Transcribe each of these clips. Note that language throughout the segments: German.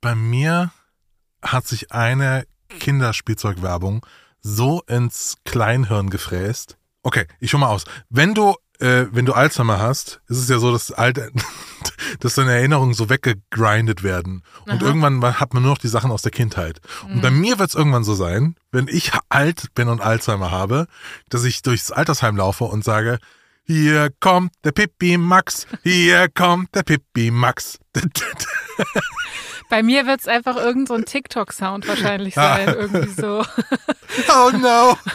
Bei mir hat sich eine Kinderspielzeugwerbung so ins Kleinhirn gefräst. Okay, ich schau mal aus. Wenn du äh, wenn du Alzheimer hast, ist es ja so, dass alte, dass deine Erinnerungen so weggegrindet werden. Und Aha. irgendwann hat man nur noch die Sachen aus der Kindheit. Und bei mir wird es irgendwann so sein, wenn ich alt bin und Alzheimer habe, dass ich durchs Altersheim laufe und sage, hier kommt der Pippi Max, hier kommt der Pippi Max. Bei mir wird es einfach irgend so ein TikTok-Sound wahrscheinlich sein. Irgendwie so. Oh no.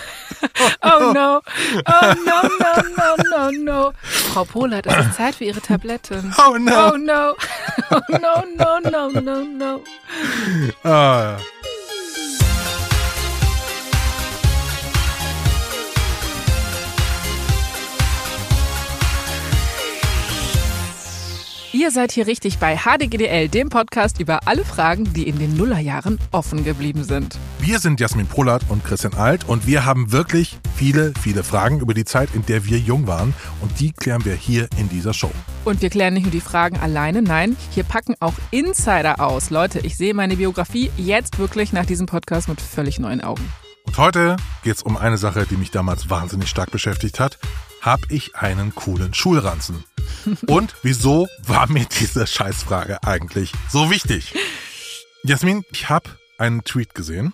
Oh no. Oh no, no, no, no, no. Frau Polat, es ist Zeit für Ihre Tabletten. Oh no. Oh no. Oh no, no, no, no, no. Ah. Ihr seid hier richtig bei HDGDL, dem Podcast über alle Fragen, die in den Nullerjahren offen geblieben sind. Wir sind Jasmin Polat und Christian Alt und wir haben wirklich viele, viele Fragen über die Zeit, in der wir jung waren und die klären wir hier in dieser Show. Und wir klären nicht nur die Fragen alleine, nein, hier packen auch Insider aus. Leute, ich sehe meine Biografie jetzt wirklich nach diesem Podcast mit völlig neuen Augen. Und heute geht es um eine Sache, die mich damals wahnsinnig stark beschäftigt hat. Hab ich einen coolen Schulranzen? Und wieso war mir diese Scheißfrage eigentlich so wichtig? Jasmin, ich habe einen Tweet gesehen.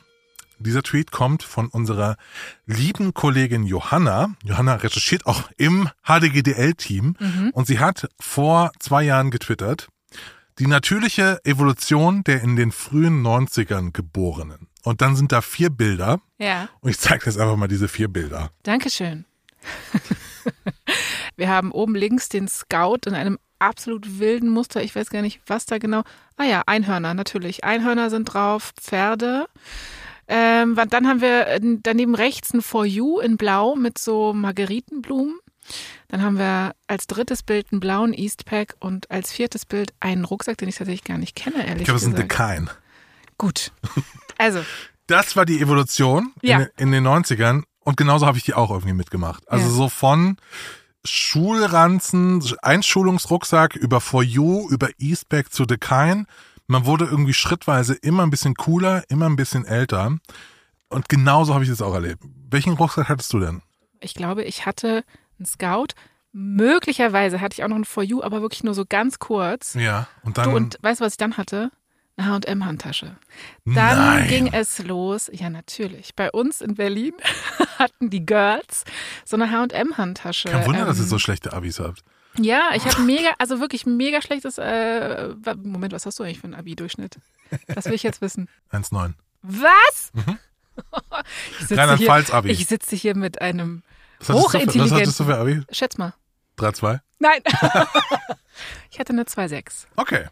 Dieser Tweet kommt von unserer lieben Kollegin Johanna. Johanna recherchiert auch im HDGDL-Team und sie hat vor zwei Jahren getwittert, die natürliche Evolution der in den frühen 90ern Geborenen. Und dann sind da vier Bilder. Ja. Und ich zeige jetzt einfach mal diese vier Bilder. Dankeschön. Wir haben oben links den Scout in einem absolut wilden Muster. Ich weiß gar nicht, was da genau. Ah ja, Einhörner, natürlich. Einhörner sind drauf, Pferde. Ähm, dann haben wir äh, daneben rechts ein For You in Blau mit so Margeritenblumen. Dann haben wir als drittes Bild einen blauen Eastpack und als viertes Bild einen Rucksack, den ich tatsächlich gar nicht kenne, ehrlich Ich glaube, es sind gesagt. Dekain. Gut. Also, Das war die Evolution Ja. in, in den 90ern. Und genauso habe ich die auch irgendwie mitgemacht. Also Ja. so von Schulranzen, Einschulungsrucksack über For You, über Eastpack zu Dekain. Man wurde irgendwie schrittweise immer ein bisschen cooler, immer ein bisschen älter. Und genauso habe ich das auch erlebt. Welchen Rucksack hattest du denn? ich glaube, ich hatte einen Scout. Möglicherweise hatte ich auch noch einen For You, aber wirklich nur so ganz kurz. Ja. Und dann. Du, und weißt du, was ich dann hatte? Eine H&M-Handtasche. Dann Nein. ging es los. Ja, natürlich. Bei uns in Berlin hatten die Girls so eine H&M-Handtasche. Kein Wunder, dass ihr Ähm, so schlechte Abis habt. Ja, ich habe mega, also wirklich mega schlechtes, äh, Moment, was hast du eigentlich für einen Abi-Durchschnitt? Das will ich jetzt wissen. 1,9. Was? Hier, Rheinland-Pfalz-Abi. ich sitze hier mit einem, Was hattest du Was hochintelligenten- hattest du für Abi? schätz mal. 3,2? Nein. ich hatte eine 2,6. Okay.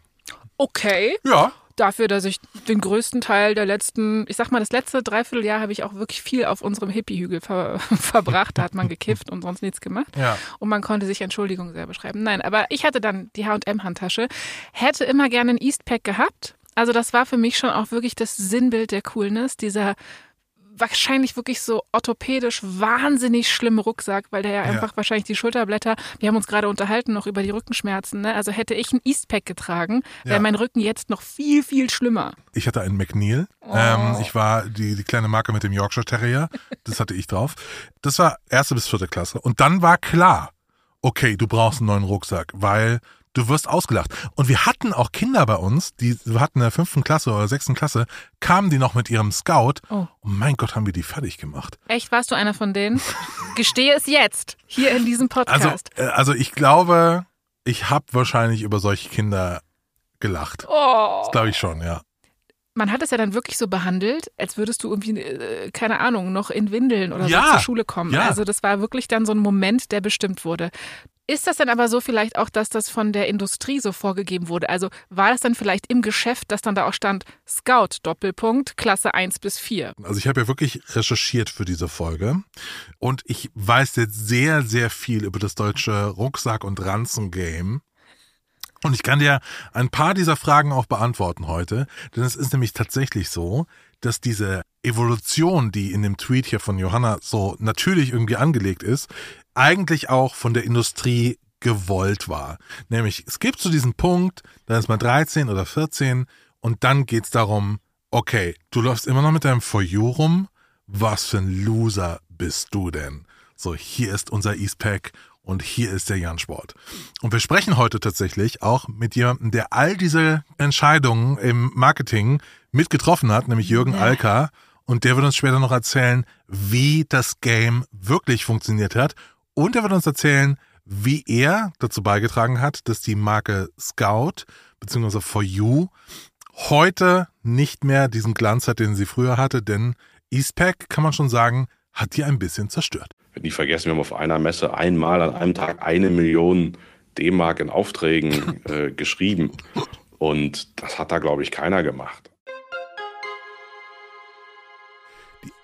Okay. Ja. Dafür, dass ich den größten Teil der letzten, ich sag mal, das letzte Dreivierteljahr habe ich auch wirklich viel auf unserem Hippie-Hügel ver verbracht. Da hat man gekifft und sonst nichts gemacht. Ja. Und man konnte sich Entschuldigung selber schreiben. Nein, aber ich hatte dann die H&M-Handtasche, hätte immer gerne einen Eastpack gehabt. Also das war für mich schon auch wirklich das Sinnbild der Coolness, dieser wahrscheinlich wirklich so orthopädisch wahnsinnig schlimme Rucksack, weil der ja, Ja. einfach wahrscheinlich die Schulterblätter, wir haben uns gerade unterhalten noch über die Rückenschmerzen, ne? also hätte ich ein Eastpack getragen, wäre Ja. mein Rücken jetzt noch viel, viel schlimmer. Ich hatte einen McNeil. Oh. Ähm, ich war die, die kleine Marke mit dem Yorkshire Terrier. Das hatte ich drauf. Das war erste bis vierte Klasse. Und dann war klar, okay, du brauchst einen neuen Rucksack, weil du wirst ausgelacht. Und wir hatten auch Kinder bei uns, die wir hatten in der fünften Klasse oder sechsten Klasse, kamen die noch mit ihrem Scout. Oh. Und mein Gott, haben wir die fertig gemacht. Echt, warst du einer von denen? Gestehe es jetzt, hier in diesem Also, Podcast. äh, also ich glaube, ich habe wahrscheinlich über solche Kinder gelacht. oh. Das glaube ich schon, ja. Man hat es ja dann wirklich so behandelt, als würdest du irgendwie, äh, keine Ahnung, noch in Windeln oder Ja, so zur Schule kommen. ja. Also das war wirklich dann so ein Moment, der bestimmt wurde. Ist das dann aber so vielleicht auch, dass das von der Industrie so vorgegeben wurde? Also war das dann vielleicht im Geschäft, dass dann da auch stand, Scout, Doppelpunkt, Klasse 1 bis 4? Also ich habe ja wirklich recherchiert für diese Folge und ich weiß jetzt sehr, sehr viel über das deutsche Rucksack- und Ranzen-Game. Und ich kann dir ein paar dieser Fragen auch beantworten heute, denn es ist nämlich tatsächlich so, dass diese Evolution, die in dem Tweet hier von Johanna so natürlich irgendwie angelegt ist, eigentlich auch von der Industrie gewollt war. Nämlich, es gibt so diesen Punkt, da ist man 13 oder 14 Und dann geht's darum, okay, du läufst immer noch mit deinem For You rum. Was für ein Loser bist du denn? So, hier ist unser Eastpack und hier ist der Jan-Sport. Und wir sprechen heute tatsächlich auch mit jemandem, der all diese Entscheidungen im Marketing mitgetroffen hat, nämlich Jürgen Ja. Alka. Und der wird uns später noch erzählen, wie das Game wirklich funktioniert hat. Und er wird uns erzählen, wie er dazu beigetragen hat, dass die Marke Scout bzw. For You heute nicht mehr diesen Glanz hat, den sie früher hatte, denn Eastpack, kann man schon sagen, hat die ein bisschen zerstört. Wir nie vergessen, wir haben auf einer Messe einmal an einem Tag eine Million D-Mark in Aufträgen äh, geschrieben. Und das hat da, glaube ich, keiner gemacht.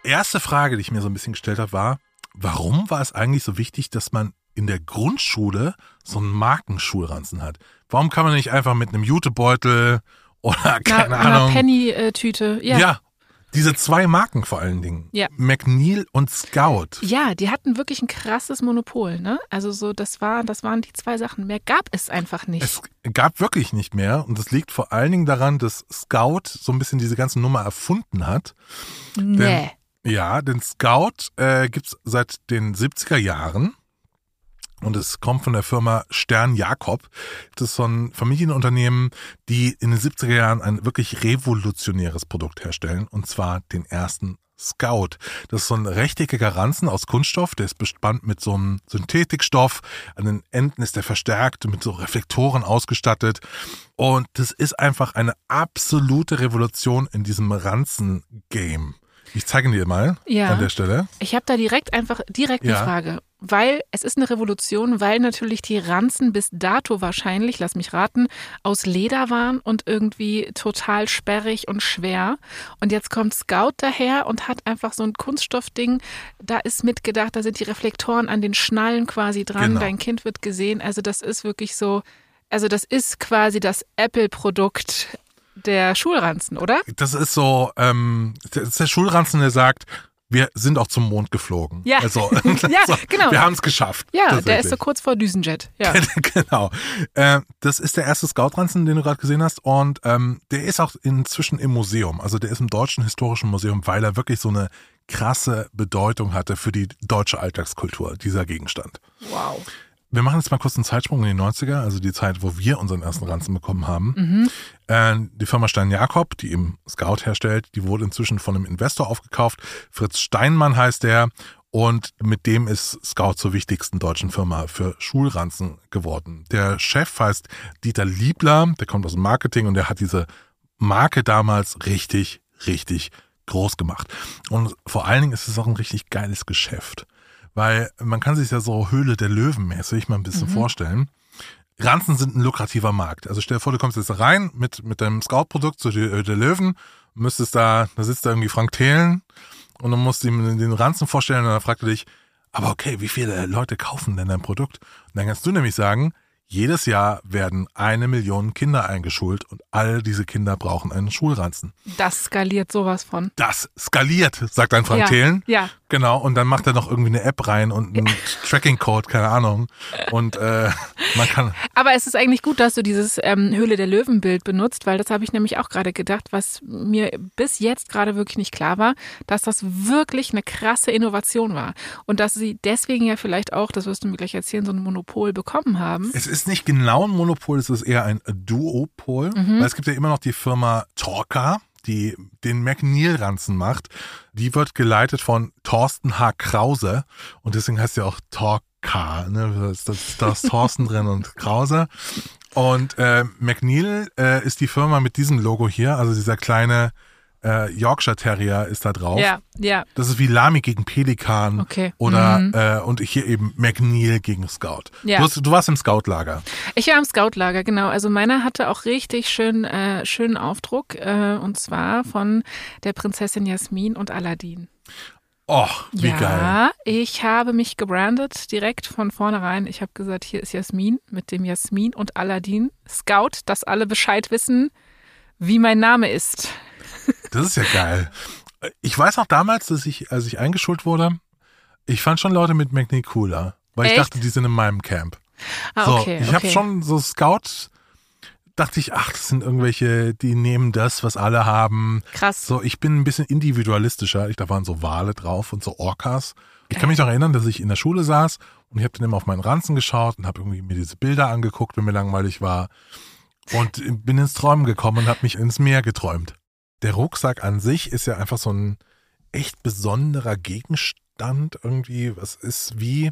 Erste Frage, die ich mir so ein bisschen gestellt habe, war, warum war es eigentlich so wichtig, dass man in der Grundschule so einen Markenschulranzen hat? Warum kann man nicht einfach mit einem Jutebeutel oder keine Na, einer Ahnung. Penny-Tüte. Ja. ja. diese zwei Marken vor allen Dingen. Ja. McNeil und Scout. Ja, die hatten wirklich ein krasses Monopol, ne? Also so, das war, das waren die zwei Sachen. Mehr gab es einfach nicht. Es gab wirklich nicht mehr und das liegt vor allen Dingen daran, dass Scout so ein bisschen diese ganze Nummer erfunden hat. nee. Ja, den Scout äh, gibt's seit den 70er Jahren. Und es kommt von der Firma Stern Jakob. Das ist so ein Familienunternehmen, die in den 70er Jahren ein wirklich revolutionäres Produkt herstellen. Und zwar den ersten Scout. Das ist so ein rechteckiger Ranzen aus Kunststoff. Der ist bespannt mit so einem Synthetikstoff. An den Enden ist der verstärkt mit so Reflektoren ausgestattet. Und das ist einfach eine absolute Revolution in diesem Ranzen-Game. Ich zeige dir mal Ja. an der Stelle. Ich habe da direkt einfach direkt Ja. eine Frage, weil es ist eine Revolution, weil natürlich die Ranzen bis dato wahrscheinlich, lass mich raten, aus Leder waren und irgendwie total sperrig und schwer. Und jetzt kommt Scout daher und hat einfach so ein Kunststoffding. Da ist mitgedacht, da sind die Reflektoren an den Schnallen quasi dran. Genau. Dein Kind wird gesehen. Also das ist wirklich so. Also das ist quasi das Apple-Produkt der Schulranzen, oder? Das ist so, ähm, das ist der Schulranzen, der sagt, wir sind auch zum Mond geflogen. Ja. Also, Ja, so, genau. Wir haben es geschafft. Ja, der ist so kurz vor Düsenjet. Ja. genau. Äh, das ist der erste Scout-Ranzen, den du gerade gesehen hast. Und ähm, der ist auch inzwischen im Museum. Also der ist im Deutschen Historischen Museum, weil er wirklich so eine krasse Bedeutung hatte für die deutsche Alltagskultur, dieser Gegenstand. Wow. Wir machen jetzt mal kurz einen Zeitsprung in die 90er, also die Zeit, wo wir unseren ersten Ranzen bekommen haben. Mhm. Äh, die Firma Stein Jakob, die eben Scout herstellt, die wurde inzwischen von einem Investor aufgekauft. Fritz Steinmann heißt der. Und mit dem ist Scout zur wichtigsten deutschen Firma für Schulranzen geworden. Der Chef heißt Dieter Liebler, der kommt aus dem Marketing und der hat diese Marke damals richtig, richtig groß gemacht. Und vor allen Dingen ist es auch ein richtig geiles Geschäft. Weil man kann sich ja so Höhle der Löwen mäßig mal ein bisschen vorstellen. Ranzen sind ein lukrativer Markt. Also stell dir vor, du kommst jetzt da rein mit, mit deinem Scout-Produkt zu der, der Löwen, müsstest da, da sitzt da irgendwie Frank Thelen und du musst ihm den Ranzen vorstellen und dann fragt er dich, aber okay, wie viele Leute kaufen denn dein Produkt? Und dann kannst du nämlich sagen, jedes Jahr werden eine Million Kinder eingeschult und all diese Kinder brauchen einen Schulranzen. Das skaliert sowas von. Das skaliert, sagt ein Frank Ja, Thelen. ja. Genau, und dann macht er noch irgendwie eine App rein und einen Tracking-Code, keine Ahnung. Und äh, man kann, Aber es ist eigentlich gut, dass du dieses ähm, Höhle der Löwen-Bild benutzt, weil das habe ich nämlich auch gerade gedacht, was mir bis jetzt gerade wirklich nicht klar war, dass das wirklich eine krasse Innovation war. Und dass sie deswegen ja vielleicht auch, das wirst du mir gleich erzählen, so ein Monopol bekommen haben. Es ist nicht genau ein Monopol, es ist eher ein Duopol. Mhm. Weil es gibt ja immer noch die Firma Torca, die den McNeil-Ranzen macht. Die wird geleitet von Thorsten H. Krause und deswegen heißt ja auch Torca. Ne? Da ist, da ist Thorsten drin und Krause. Und äh, McNeil äh, ist die Firma mit diesem Logo hier, also dieser kleine äh, Yorkshire Terrier ist da drauf. Ja, ja. Das ist wie Lamy gegen Pelikan Okay. oder Mhm. äh, und hier eben McNeil gegen Scout. Ja. Du, hast, du warst im Scout-Lager. Ich war im Scoutlager, genau. Also meiner hatte auch richtig schön, äh, schönen Aufdruck äh, und zwar von der Prinzessin Jasmin und Aladdin. Oh, wie ja, geil. ich habe mich gebrandet direkt von vornherein. Ich habe gesagt, hier ist Jasmin mit dem Jasmin und Aladdin Scout, dass alle Bescheid wissen, wie mein Name ist. Das ist ja geil. Ich weiß auch damals, dass ich, als ich eingeschult wurde, ich fand schon Leute mit McNeil cooler, weil ich Echt? dachte, die sind in meinem Camp. Ah, so, okay. ich okay. habe schon so Scout dachte ich, ach, das sind irgendwelche, die nehmen das, was alle haben. Krass. So, ich bin ein bisschen individualistischer. Ich, da waren so Wale drauf und so Orcas. Ich kann mich noch erinnern, dass ich in der Schule saß und ich habe dann immer auf meinen Ranzen geschaut und habe irgendwie mir diese Bilder angeguckt, wenn mir langweilig war. Und bin ins Träumen gekommen und habe mich ins Meer geträumt. Der Rucksack an sich ist ja einfach so ein echt besonderer Gegenstand irgendwie. Was ist wie,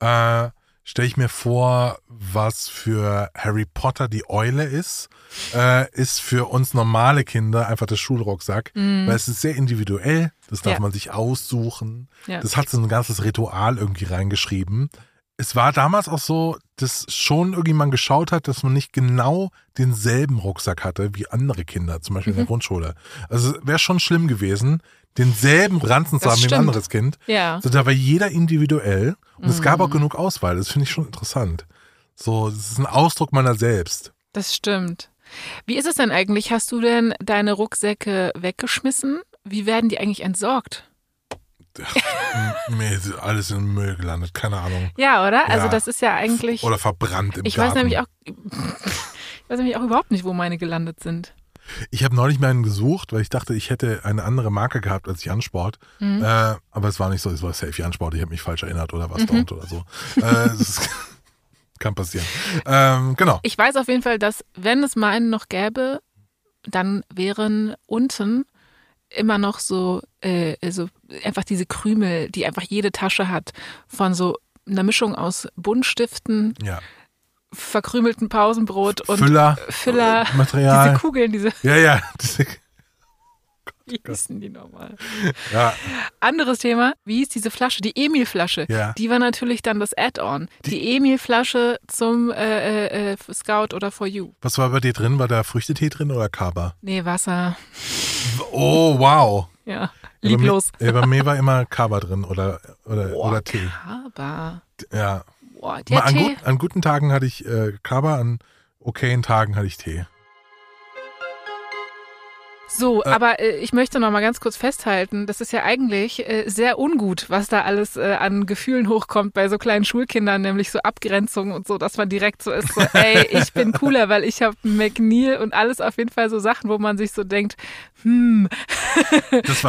äh, stelle ich mir vor, was für Harry Potter die Eule ist, äh, ist für uns normale Kinder einfach der Schulrucksack, weil es ist sehr individuell, das darf Ja. man sich aussuchen. Ja. Das hat so ein ganzes Ritual irgendwie reingeschrieben. Es war damals auch so, dass schon irgendwie man geschaut hat, dass man nicht genau denselben Rucksack hatte wie andere Kinder, zum Beispiel in Mhm. der Grundschule. Also wäre schon schlimm gewesen, denselben Ranzen zu haben wie ein anderes Kind. Ja. Also da war jeder individuell und es Mhm. gab auch genug Auswahl. Das finde ich schon interessant. So, das ist ein Ausdruck meiner selbst. Das stimmt. Wie ist es denn eigentlich? Hast du denn deine Rucksäcke weggeschmissen? Wie werden die eigentlich entsorgt? Mir ist alles in den Müll gelandet, keine Ahnung. Ja, oder? Also Ja. das ist ja eigentlich. Oder verbrannt im ich Garten. weiß nämlich auch. Ich weiß nämlich auch überhaupt nicht, wo meine gelandet sind. Ich habe neulich mal einen gesucht, weil ich dachte, ich hätte eine andere Marke gehabt als Jansport. Mhm. Äh, aber es war nicht so, es war Safe Jansport. Ich habe mich falsch erinnert oder Mhm. was dort oder so. Äh, ist, kann passieren. Ähm, genau. Ich weiß auf jeden Fall, dass wenn es meinen noch gäbe, dann wären unten immer noch so, äh, so einfach diese Krümel, die einfach jede Tasche hat, von so einer Mischung aus Buntstiften, Ja. verkrümelten Pausenbrot und Füller, Füller, äh, Material. diese Kugeln, diese, ja, ja. Diese, wie hießen die nochmal? ja. Anderes Thema, wie hieß diese Flasche? Die Emil-Flasche. Ja. Die war natürlich dann das Add-on. Die, Emil-Flasche zum äh, äh, äh, Scout oder For You. Was war bei dir drin? War da Früchtetee drin oder Kaba? Nee, Wasser. Oh, wow. Ja, lieblos. Bei mir, bei mir war immer Kaba drin oder, oder, Boah, oder Tee. Kaba. Ja. Boah, Mal an, Tee. gut, an guten Tagen hatte ich äh, Kaba, an okayen Tagen hatte ich Tee. So, Äh. aber äh, ich möchte noch mal ganz kurz festhalten, das ist ja eigentlich äh, sehr ungut, was da alles äh, an Gefühlen hochkommt bei so kleinen Schulkindern, nämlich so Abgrenzung und so, dass man direkt so ist, so, ey, ich bin cooler, weil ich habe McNeil und alles auf jeden Fall so Sachen, wo man sich so denkt, hm,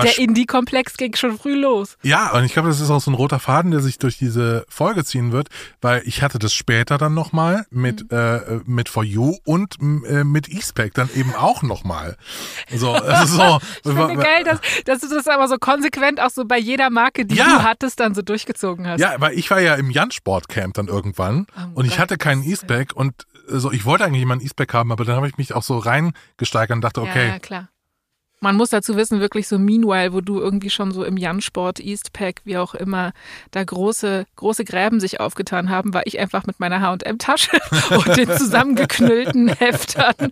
der Indie-Komplex ging schon früh los. ja, und ich glaube, das ist auch so ein roter Faden, der sich durch diese Folge ziehen wird, weil ich hatte das später dann nochmal mit, Mhm. äh, mit For You und äh, mit E-Spec dann eben auch nochmal. So, also so. Ich finde geil, dass, dass du das aber so konsequent auch so bei jeder Marke, die Ja. du hattest, dann so durchgezogen hast. Ja, weil ich war ja im Jan-Sport-Camp dann irgendwann Oh und ich hatte keinen. E-Spec und so, ich wollte eigentlich immer einen E-Spec haben, aber dann habe ich mich auch so reingesteigert und dachte, okay, Ja, klar. Man muss dazu wissen, wirklich so Meanwhile, wo du irgendwie schon so im Jan-Sport, Eastpack, wie auch immer, da große, große Gräben sich aufgetan haben, war ich einfach mit meiner H&M-Tasche und den zusammengeknüllten Heftern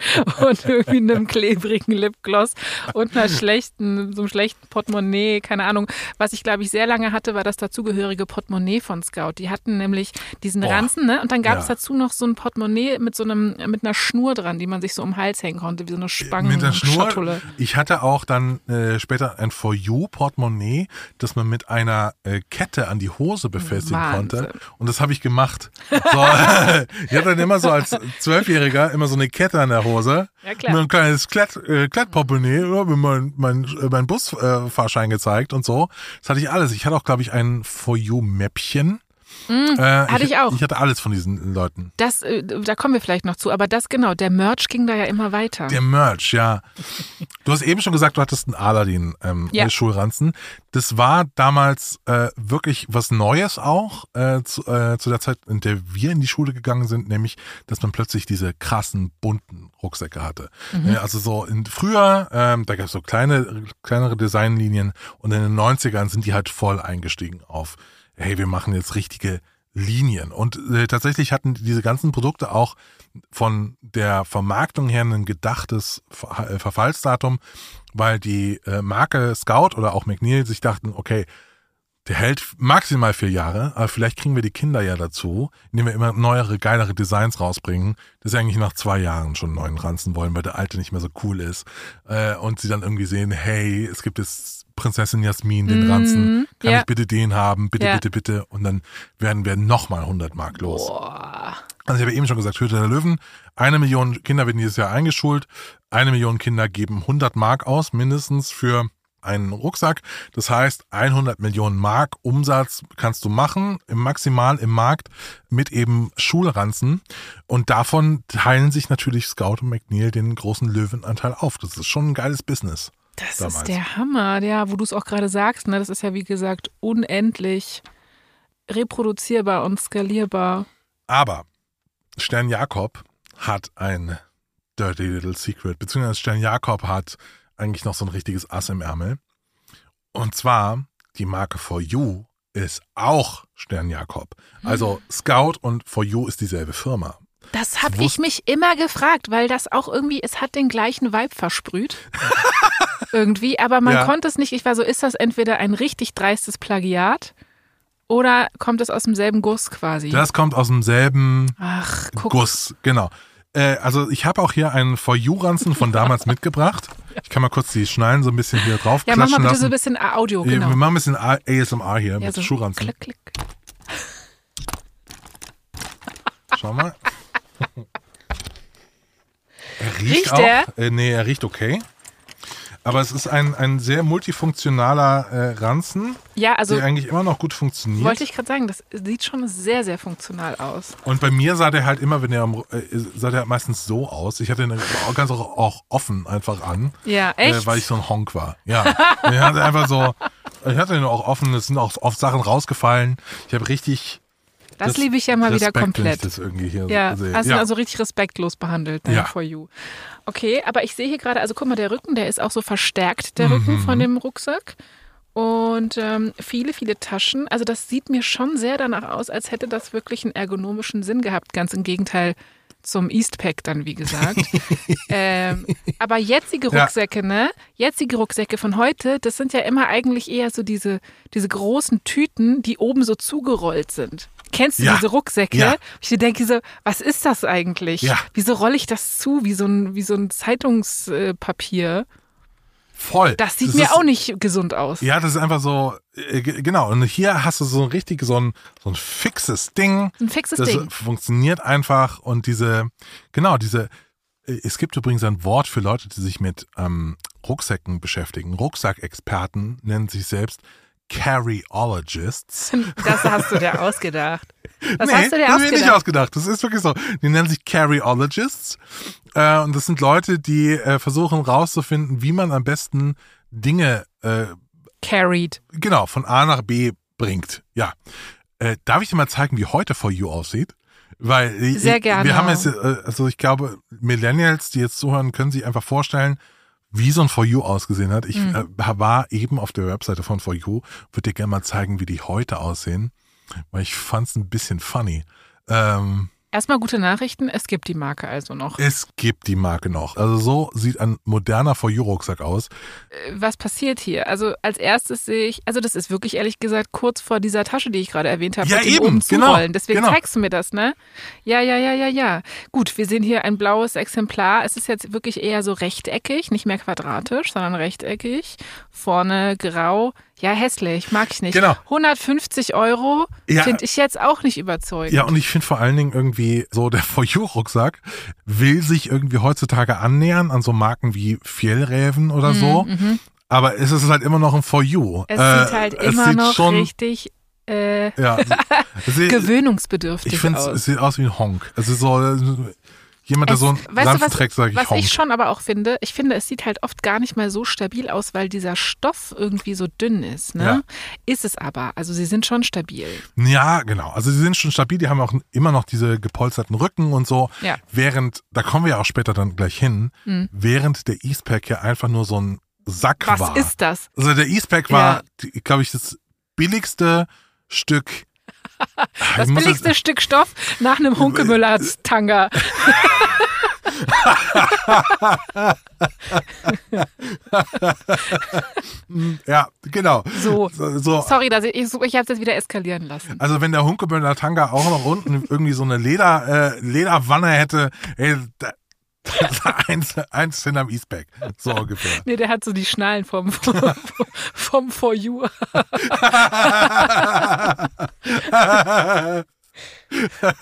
und irgendwie einem klebrigen Lipgloss und einer schlechten, so einem schlechten Portemonnaie, keine Ahnung. Was ich, glaube ich, sehr lange hatte, war das dazugehörige Portemonnaie von Scout. Die hatten nämlich diesen Boah. Ranzen, ne? Und dann gab es Ja. dazu noch so ein Portemonnaie mit so einem, mit einer Schnur dran, die man sich so um den Hals hängen konnte, wie so eine Spangen mit der Schnur. Schatulle. Ich hatte auch dann äh, später ein For You Portemonnaie, das man mit einer äh, Kette an die Hose befestigen Wahnsinn. konnte. Und das habe ich gemacht. So, ich hatte dann immer so als Zwölfjähriger immer so eine Kette an der Hose. Ja, klar. Mir ein kleines Klett, äh, Klettportemonnaie, ja, mein, mein, äh, mein Busfahrschein Fahrschein gezeigt und so. Das hatte ich alles. Ich hatte auch, glaube ich, ein For You Mäppchen. äh, hatte ich auch. Ich hatte alles von diesen Leuten. Das, äh, da kommen wir vielleicht noch zu, aber das genau, der Merch ging da ja immer weiter. Der Merch, ja. Du hast eben schon gesagt, du hattest einen Aladdin ähm, Ja. Schulranzen. Das war damals äh, wirklich was Neues auch äh, zu, äh, zu der Zeit, in der wir in die Schule gegangen sind, nämlich, dass man plötzlich diese krassen bunten Rucksäcke hatte. Ja, also so in, früher, ähm, da gab es so kleine, kleinere Designlinien und in den 90ern sind die halt voll eingestiegen auf, hey, wir machen jetzt richtige Linien. Und äh, tatsächlich hatten diese ganzen Produkte auch von der Vermarktung her ein gedachtes Ver äh, Verfallsdatum, weil die äh, Marke Scout oder auch McNeil sich dachten, okay, der hält maximal vier Jahre, aber vielleicht kriegen wir die Kinder ja dazu, indem wir immer neuere, geilere Designs rausbringen, dass sie eigentlich nach zwei Jahren schon einen neuen Ranzen wollen, weil der alte nicht mehr so cool ist. Äh, und sie dann irgendwie sehen, hey, es gibt jetzt Prinzessin Jasmin, den Mhm, Ranzen, kann ja. ich bitte den haben, bitte, Ja. bitte, bitte. Und dann werden wir nochmal 100 Mark los. Boah. Also ich habe eben schon gesagt, Hütte der Löwen, eine Million Kinder werden dieses Jahr eingeschult, eine Million Kinder geben 100 Mark aus, mindestens für einen Rucksack. Das heißt, 100 Millionen Mark Umsatz kannst du machen, im maximal im Markt mit eben Schulranzen. Und davon teilen sich natürlich Scout und McNeil den großen Löwenanteil auf. Das ist schon ein geiles Business. Das damals. ist der Hammer, ja, wo du es auch gerade sagst, ne? Das ist ja wie gesagt unendlich reproduzierbar und skalierbar. Aber Stern Jakob hat ein Dirty Little Secret, beziehungsweise Stern Jakob hat eigentlich noch so ein richtiges Ass im Ärmel. Und zwar die Marke For You ist auch Stern Jakob. Also Scout und For You ist dieselbe Firma. Das habe ich mich immer gefragt, weil das auch irgendwie, es hat den gleichen Vibe versprüht. irgendwie, aber man Ja. konnte es nicht. Ich war so, ist das entweder ein richtig dreistes Plagiat oder kommt es aus demselben Guss quasi? Das kommt aus demselben Ach. Guss, genau. Äh, also ich habe auch hier einen For You-Ranzen von damals mitgebracht. Ich kann mal kurz die Schnallen so ein bisschen hier drauf Ja, mach mal bitte so ein lassen. bisschen Audio, genau. Wir machen ein bisschen ASMR hier ja, mit so Schuhranzen. klick, klick. Schau mal. Er riecht, Riecht auch. er? Äh, nee, er riecht okay. Aber es ist ein, ein sehr multifunktionaler äh, Ranzen, Ja, also der eigentlich immer noch gut funktioniert. wollte ich gerade sagen, das sieht schon sehr, sehr funktional aus. Und bei mir sah der halt immer, wenn er am, äh, sah der meistens so aus. Ich hatte ihn auch ganz auch, auch offen einfach an. Ja, echt? Äh, weil ich so ein Honk war. Ja. ich hatte einfach so, ich hatte ihn auch offen, es sind auch oft Sachen rausgefallen. Ich habe richtig. Das liebe ich ja mal wieder komplett. Das irgendwie hier Ja, sehe. hast du ja. also richtig respektlos behandelt, ne, Ja. for you. Okay, aber ich sehe hier gerade, also guck mal, der Rücken, der ist auch so verstärkt, der Mhm. Rücken von dem Rucksack. Und ähm, viele, viele Taschen. Also das sieht mir schon sehr danach aus, als hätte das wirklich einen ergonomischen Sinn gehabt. Ganz im Gegenteil zum Eastpack dann, wie gesagt. ähm, aber jetzige Ja. Rucksäcke, ne? Jetzige Rucksäcke von heute, das sind ja immer eigentlich eher so diese, diese großen Tüten, die oben so zugerollt sind. Kennst du Ja. diese Rucksäcke? Ja. Ich denke so, was ist das eigentlich? Ja. Wieso rolle ich das zu, wie so ein, wie so ein Zeitungspapier? Voll. Das sieht Das mir ist, auch nicht gesund aus. Ja, das ist einfach so, äh, genau. Und hier hast du so ein richtig, so ein, so ein fixes Ding. Ein fixes das Ding. funktioniert einfach und diese, genau, diese, äh, es gibt übrigens ein Wort für Leute, die sich mit ähm, Rucksäcken beschäftigen. Rucksackexperten nennen sich selbst Carryologists. Das hast du dir ausgedacht. Das nee, hast du dir ich mir nicht ausgedacht. ausgedacht. Das ist wirklich so. Die nennen sich Carryologists. Äh, und das sind Leute, die äh, versuchen rauszufinden, wie man am besten Dinge äh, Carried. genau von A nach B bringt. Ja. Äh, darf ich dir mal zeigen, wie heute For You aussieht? Weil äh, Sehr gerne. wir haben jetzt, äh, also ich glaube, Millennials, die jetzt zuhören, können sich einfach vorstellen, wie so ein For You ausgesehen hat. Ich Mhm. äh, war eben auf der Webseite von For You, würde dir gerne mal zeigen, wie die heute aussehen, weil ich fand es ein bisschen funny. Ähm, Erstmal gute Nachrichten, es gibt die Marke also noch. es gibt die Marke noch. Also so sieht ein moderner For You Rucksack aus. Was passiert hier? Also als erstes sehe ich, also das ist wirklich ehrlich gesagt kurz vor dieser Tasche, die ich gerade erwähnt habe, Ja, eben, oben genau. Deswegen genau. zeigst du mir das, ne? Ja, ja, ja, ja, ja. Gut, wir sehen hier ein blaues Exemplar. Es ist jetzt wirklich eher so rechteckig, nicht mehr quadratisch, sondern rechteckig. Vorne grau. Ja, hässlich, mag ich nicht. Genau. 150 Euro Ja. finde ich jetzt auch nicht überzeugend. Ja, und ich finde vor allen Dingen irgendwie so der For You Rucksack will sich irgendwie heutzutage annähern an so Marken wie Fjellräven oder so. Aber es ist halt immer noch ein For You. Mhm, Es Äh, sieht halt immer sieht noch schon, richtig äh, Ja, gewöhnungsbedürftig ich finde, aus. es sieht aus wie ein Honk. Es ist so jemand, der Es- so einen was, trägt, sage ich was Honk. ich schon aber auch finde, ich finde, es sieht halt oft gar nicht mal so stabil aus, weil dieser Stoff irgendwie so dünn ist. Ne? Ja. Ist es aber. Also sie sind schon stabil. Ja, genau. Also sie sind schon stabil, die haben auch immer noch diese gepolsterten Rücken und so. Ja. Während, da kommen wir ja auch später dann gleich hin, während der Eastpack ja einfach nur so ein Sack Was war. ist das? Also der Eastpack war, glaube ich, das billigste Stück. Das Ich muss billigste jetzt- Stück Stoff nach einem Hunkemüller-Tanga. Ja, genau. So. So, so. Sorry, dass ich, ich, ich habe es jetzt wieder eskalieren lassen. Also wenn der Hunkeböller Tanga auch noch unten irgendwie so eine Leder, äh, Lederwanne hätte, ey, da, eins, eins hinterm Eastpack. So ungefähr. Nee, der hat so die Schnallen vom, vom, vom For You.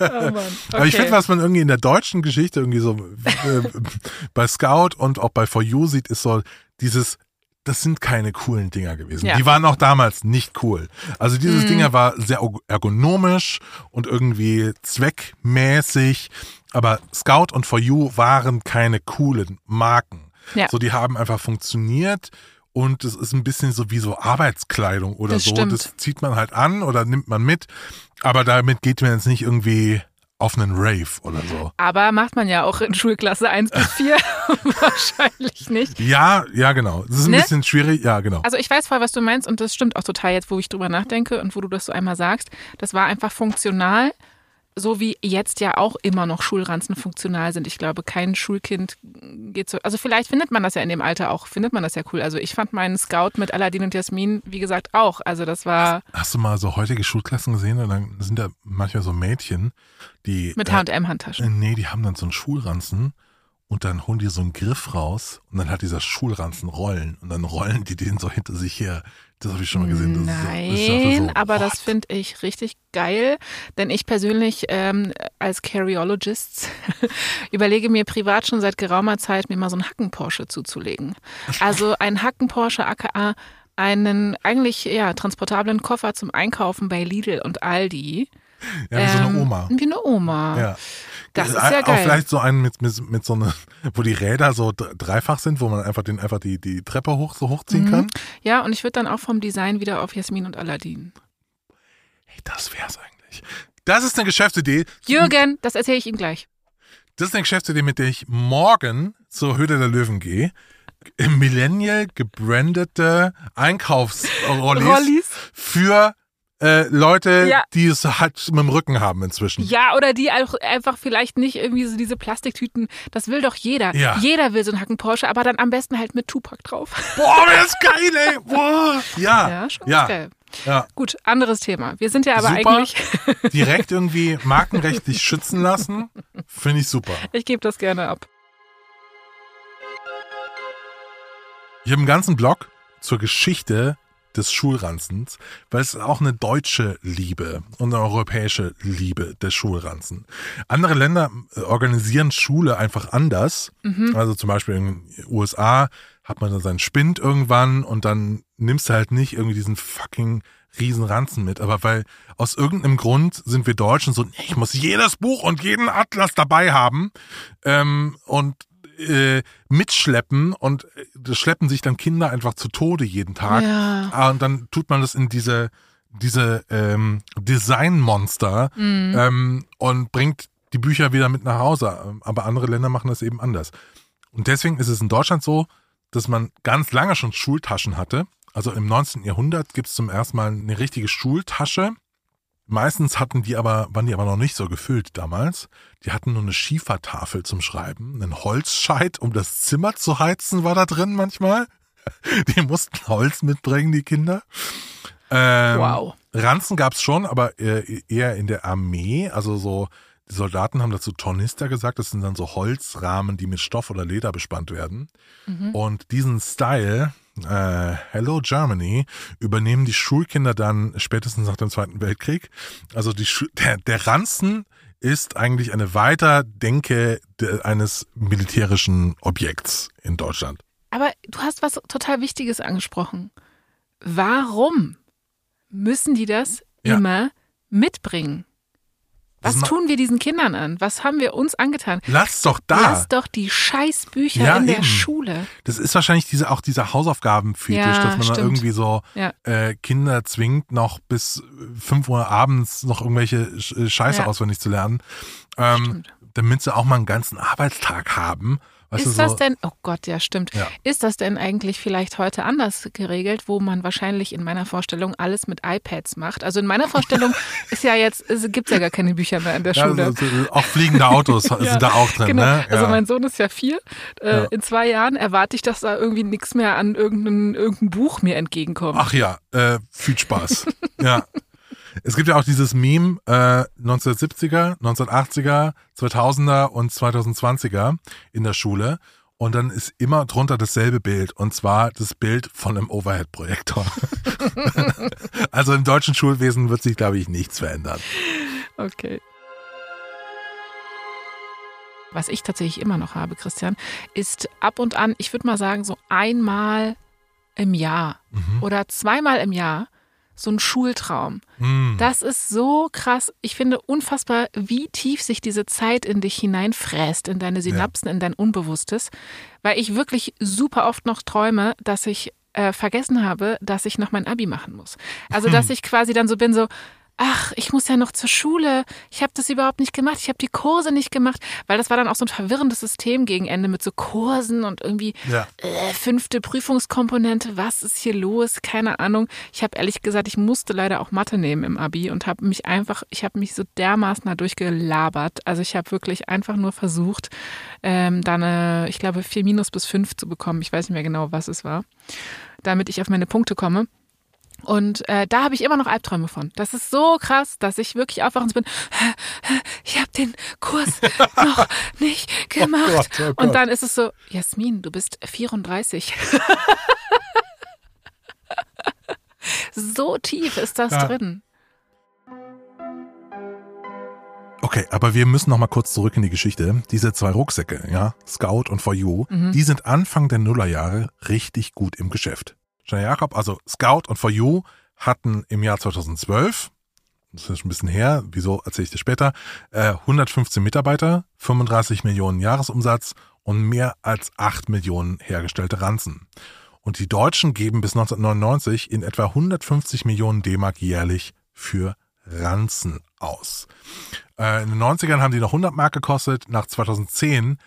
Oh Mann. Aber ich Okay. finde, was man irgendwie in der deutschen Geschichte irgendwie so äh, bei Scout und auch bei For You sieht, ist so dieses, das sind keine coolen Dinger gewesen. Ja. Die waren auch damals nicht cool. Also dieses Mhm. Dinger war sehr ergonomisch und irgendwie zweckmäßig. Aber Scout und For You waren keine coolen Marken. Ja. So, die haben einfach funktioniert. Und es ist ein bisschen so wie so Arbeitskleidung oder Das so. stimmt. Das zieht man halt an oder nimmt man mit. Aber damit geht man jetzt nicht irgendwie auf einen Rave oder so. Aber macht man ja auch in Schulklasse 1 bis 4 wahrscheinlich nicht. Ja, ja, genau. Das ist ein Ne? bisschen schwierig. Ja, genau. Also ich weiß voll, was du meinst und das stimmt auch total jetzt, wo ich drüber nachdenke und wo du das so einmal sagst. Das war einfach funktional, so wie jetzt ja auch immer noch Schulranzen funktional sind. Ich glaube, kein Schulkind geht so. Also vielleicht findet man das ja in dem Alter auch, findet man das ja cool. Also ich fand meinen Scout mit Aladdin und Jasmin, wie gesagt, auch. Also das war Hast du mal so heutige Schulklassen gesehen? Und dann sind da manchmal so Mädchen, die. mit H&M-Handtaschen. äh, Nee, die haben dann so einen Schulranzen und dann holen die so einen Griff raus und dann hat dieser Schulranzen Rollen und dann rollen die den so hinter sich her. Das habe ich schon mal gesehen. Das Nein, ist so, aber das finde ich richtig geil, denn ich persönlich ähm, als Carryologist überlege mir privat schon seit geraumer Zeit, mir mal so einen Hacken-Porsche zuzulegen. Also ein Hacken-Porsche aka einen eigentlich ja transportablen Koffer zum Einkaufen bei Lidl und Aldi. Ja, wie so eine Ähm, Oma. Wie eine Oma. Ja. Das ist ja Auch geil. vielleicht so einen mit, mit, mit so einer, wo die Räder so dreifach sind, wo man einfach den einfach die, die Treppe hoch so Mhm. hochziehen kann. Ja, und ich würde dann auch vom Design wieder auf Jasmin und Aladdin. Hey, das wär's eigentlich. Das ist eine Geschäftsidee. Jürgen, das erzähle ich ihm gleich. Das ist eine Geschäftsidee, mit der ich morgen zur Höhle der Löwen gehe. Im Millennial gebrandete Einkaufsrollis Rollis. für äh, Leute, Ja. die es halt mit dem Rücken haben inzwischen. Ja, oder die auch einfach vielleicht nicht irgendwie so diese Plastiktüten. Das will doch jeder. Ja. Jeder will so einen Hacken Porsche, aber dann am besten halt mit Tupac drauf. Boah, das ist geil, ey. Boah. Ja. Ja, schon ja. geil. ja. Gut, anderes Thema. Wir sind ja aber Super. eigentlich, Direkt irgendwie markenrechtlich schützen lassen, finde ich super. ich gebe das gerne ab. Ich habe einen ganzen Blog zur Geschichte des Schulranzens, weil es ist auch eine deutsche Liebe und eine europäische Liebe des Schulranzen. Andere Länder äh, organisieren Schule einfach anders. Also zum Beispiel in den USA hat man dann seinen Spind irgendwann und dann nimmst du halt nicht irgendwie diesen fucking riesen Ranzen mit. Aber weil aus irgendeinem Grund sind wir Deutschen so, ich muss jedes Buch und jeden Atlas dabei haben ähm, und äh, mitschleppen und äh, das schleppen sich dann Kinder einfach zu Tode jeden Tag. Ja. Ah, Und dann tut man das in diese, diese ähm, Designmonster Mhm. ähm, und bringt die Bücher wieder mit nach Hause. Aber andere Länder machen das eben anders. Und deswegen ist es in Deutschland so, dass man ganz lange schon Schultaschen hatte. Also im 19. Jahrhundert gibt es zum ersten Mal eine richtige Schultasche. Meistens hatten die aber, waren die aber noch nicht so gefüllt damals. Die hatten nur eine Schiefertafel zum Schreiben, einen Holzscheit, um das Zimmer zu heizen, war da drin manchmal. Die mussten Holz mitbringen, die Kinder. Ähm, Wow. Ranzen gab's schon, aber eher in der Armee. Also so, die Soldaten haben dazu Tornister gesagt. Das sind dann so Holzrahmen, die mit Stoff oder Leder bespannt werden. Und diesen Style, äh, Hello Germany, übernehmen die Schulkinder dann spätestens nach dem Zweiten Weltkrieg. Also die Schu der, der Ranzen ist eigentlich eine Weiterdenke de, eines militärischen Objekts in Deutschland. Aber du hast was total Wichtiges angesprochen. Warum müssen die das Ja. immer mitbringen? Was tun wir diesen Kindern an? Was haben wir uns angetan? Lass doch da. Lass doch die Scheißbücher Ja, in der eben. Schule. Das ist wahrscheinlich diese, auch dieser Hausaufgabenfetisch, Ja, dass man da irgendwie so Ja. äh, Kinder zwingt, noch bis 5 Uhr abends noch irgendwelche äh, Scheiße auswendig zu lernen, ähm, damit sie auch mal einen ganzen Arbeitstag haben. Weißt Ist du, so, das denn, oh Gott, ja, stimmt. Ja. Ist das denn eigentlich vielleicht heute anders geregelt, wo man wahrscheinlich in meiner Vorstellung alles mit iPads macht? Also in meiner Vorstellung ist ja jetzt, es gibt ja gar keine Bücher mehr in der ja, Schule. so, so, auch fliegende Autos sind da auch drin, Genau. ne? Also ja. mein Sohn ist ja vier. Äh, Ja. In zwei Jahren erwarte ich, dass da irgendwie nichts mehr an irgendein, irgendein Buch mir entgegenkommt. Ach ja, äh, viel Spaß. ja. Es gibt ja auch dieses Meme äh, 1970er, 1980er, 2000er und 2020er in der Schule. Und dann ist immer drunter dasselbe Bild. Und zwar das Bild von einem Overhead-Projektor. also im deutschen Schulwesen wird sich, glaube ich, nichts verändern. Okay. was ich tatsächlich immer noch habe, Christian, ist ab und an, ich würde mal sagen, so einmal im Jahr oder zweimal im Jahr so ein Schultraum. Hm. Das ist so krass. Ich finde unfassbar, wie tief sich diese Zeit in dich hineinfräst, in deine Synapsen, in dein Unbewusstes. Weil ich wirklich super oft noch träume, dass ich äh, vergessen habe, dass ich noch mein Abi machen muss. Also, dass ich quasi dann so bin, so, ach, ich muss ja noch zur Schule. Ich habe das überhaupt nicht gemacht. Ich habe die Kurse nicht gemacht, weil das war dann auch so ein verwirrendes System gegen Ende mit so Kursen und irgendwie Ja. äh, fünfte Prüfungskomponente. Was ist hier los? Keine Ahnung. Ich habe ehrlich gesagt, ich musste leider auch Mathe nehmen im Abi und habe mich einfach, ich habe mich so dermaßen da durchgelabert. Also ich habe wirklich einfach nur versucht, ähm, da eine, ich glaube, 4 minus bis 5 zu bekommen. Ich weiß nicht mehr genau, was es war, damit ich auf meine Punkte komme. Und äh, da habe ich immer noch Albträume von. Das ist so krass, dass ich wirklich aufwachen bin. Ich habe den Kurs noch nicht gemacht. Gott, oh Gott. Und dann ist es so, Jasmin, du bist 34. so tief ist das Ja. drin. Okay, aber wir müssen noch mal kurz zurück in die Geschichte. Diese zwei Rucksäcke, ja, Scout und For You, Mhm. die sind Anfang der Nullerjahre richtig gut im Geschäft. Steiner Jakob, also Scout und For You hatten im Jahr 2012, das ist ein bisschen her, wieso erzähle ich dir später, äh, 115 Mitarbeiter, 35 Millionen Jahresumsatz und mehr als 8 Millionen hergestellte Ranzen. Und die Deutschen geben bis 1999 in etwa 150 Millionen D-Mark jährlich für Ranzen aus. Äh, in den 90ern haben die noch 100 Mark gekostet. Nach 2010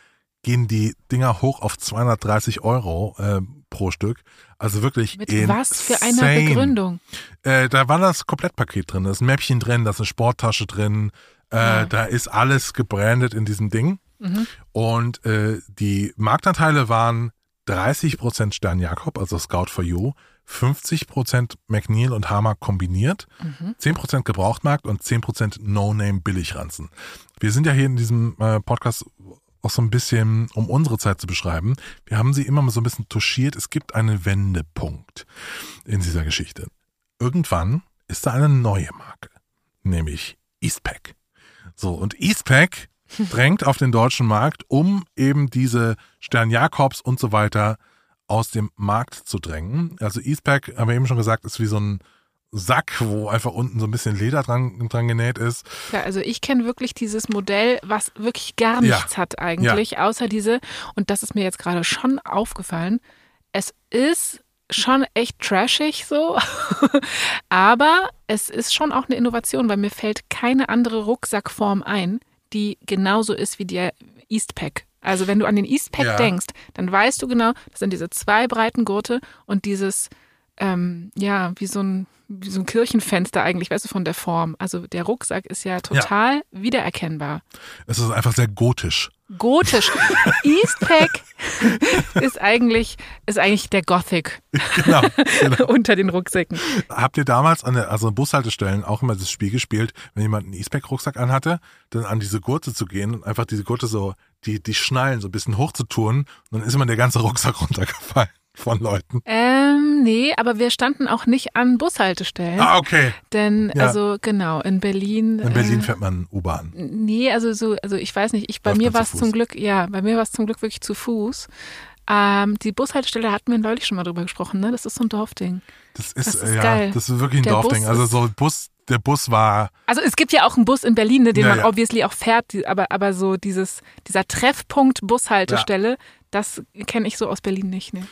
gehen die Dinger hoch auf 230 Euro äh, pro Stück. Also wirklich Mit insane. was für einer Begründung? Äh, da war das Komplettpaket drin. Da ist ein Mäppchen drin, da ist eine Sporttasche drin. Äh, Ja. Da ist alles gebrandet in diesem Ding. Mhm. Und äh, die Marktanteile waren 30% Stern Jakob, also Scout for You, 50% McNeil und Hammer kombiniert, Mhm. 10% Gebrauchtmarkt und 10% No-Name Billigranzen. Wir sind ja hier in diesem äh, Podcast auch so ein bisschen, um unsere Zeit zu beschreiben. Wir haben sie immer mal so ein bisschen touchiert. Es gibt einen Wendepunkt in dieser Geschichte. Irgendwann ist da eine neue Marke, nämlich Eastpak. So, und Eastpak drängt auf den deutschen Markt, um eben diese Stern Jakobs und so weiter aus dem Markt zu drängen. Also Eastpak, haben wir eben schon gesagt, ist wie so ein Sack, wo einfach unten so ein bisschen Leder dran, dran genäht ist. Ja, also ich kenne wirklich dieses Modell, was wirklich gar Ja. nichts hat eigentlich, außer diese, und das ist mir jetzt gerade schon aufgefallen, es ist schon echt trashig so, aber es ist schon auch eine Innovation, weil mir fällt keine andere Rucksackform ein, die genauso ist wie der Eastpack. Also wenn du an den Eastpack Ja. denkst, dann weißt du genau, das sind diese zwei breiten Gurte und dieses, ähm, ja, wie so ein wie so ein Kirchenfenster eigentlich, weißt du, von der Form. Also der Rucksack ist ja total wiedererkennbar. Es ist einfach sehr gotisch. Gotisch. Eastpack ist eigentlich, ist eigentlich der Gothic Genau. genau. unter den Rucksäcken. Habt ihr damals an der, also an Bushaltestellen auch immer das Spiel gespielt, wenn jemand einen E-Spec-Rucksack anhatte, dann an diese Gurte zu gehen und einfach diese Gurte so, die, die Schnallen so ein bisschen hoch zu tun und dann ist immer der ganze Rucksack runtergefallen von Leuten. Ähm, nee, aber wir standen auch nicht an Bushaltestellen. Ah, okay. Denn, Ja. also genau, in Berlin. In Berlin äh, fährt man U-Bahn. Nee, also so, also ich weiß nicht, ich bei Läuft mir zu war es Fuß? zum Glück, ja, bei mir war es zum Glück wirklich zu Fuß. Ähm, die Bushaltestelle hatten wir neulich schon mal drüber gesprochen, ne? Das ist so ein Dorfding. Das ist, Das ist ja, geil. das ist wirklich ein Der Dorfding. Bus Also so Bus, der Bus war, Also es gibt ja auch einen Bus in Berlin, ne, den Ja, man ja. obviously auch fährt, die- aber, aber so dieses, dieser Treffpunkt Bushaltestelle, das kenne ich so aus Berlin nicht. Ne?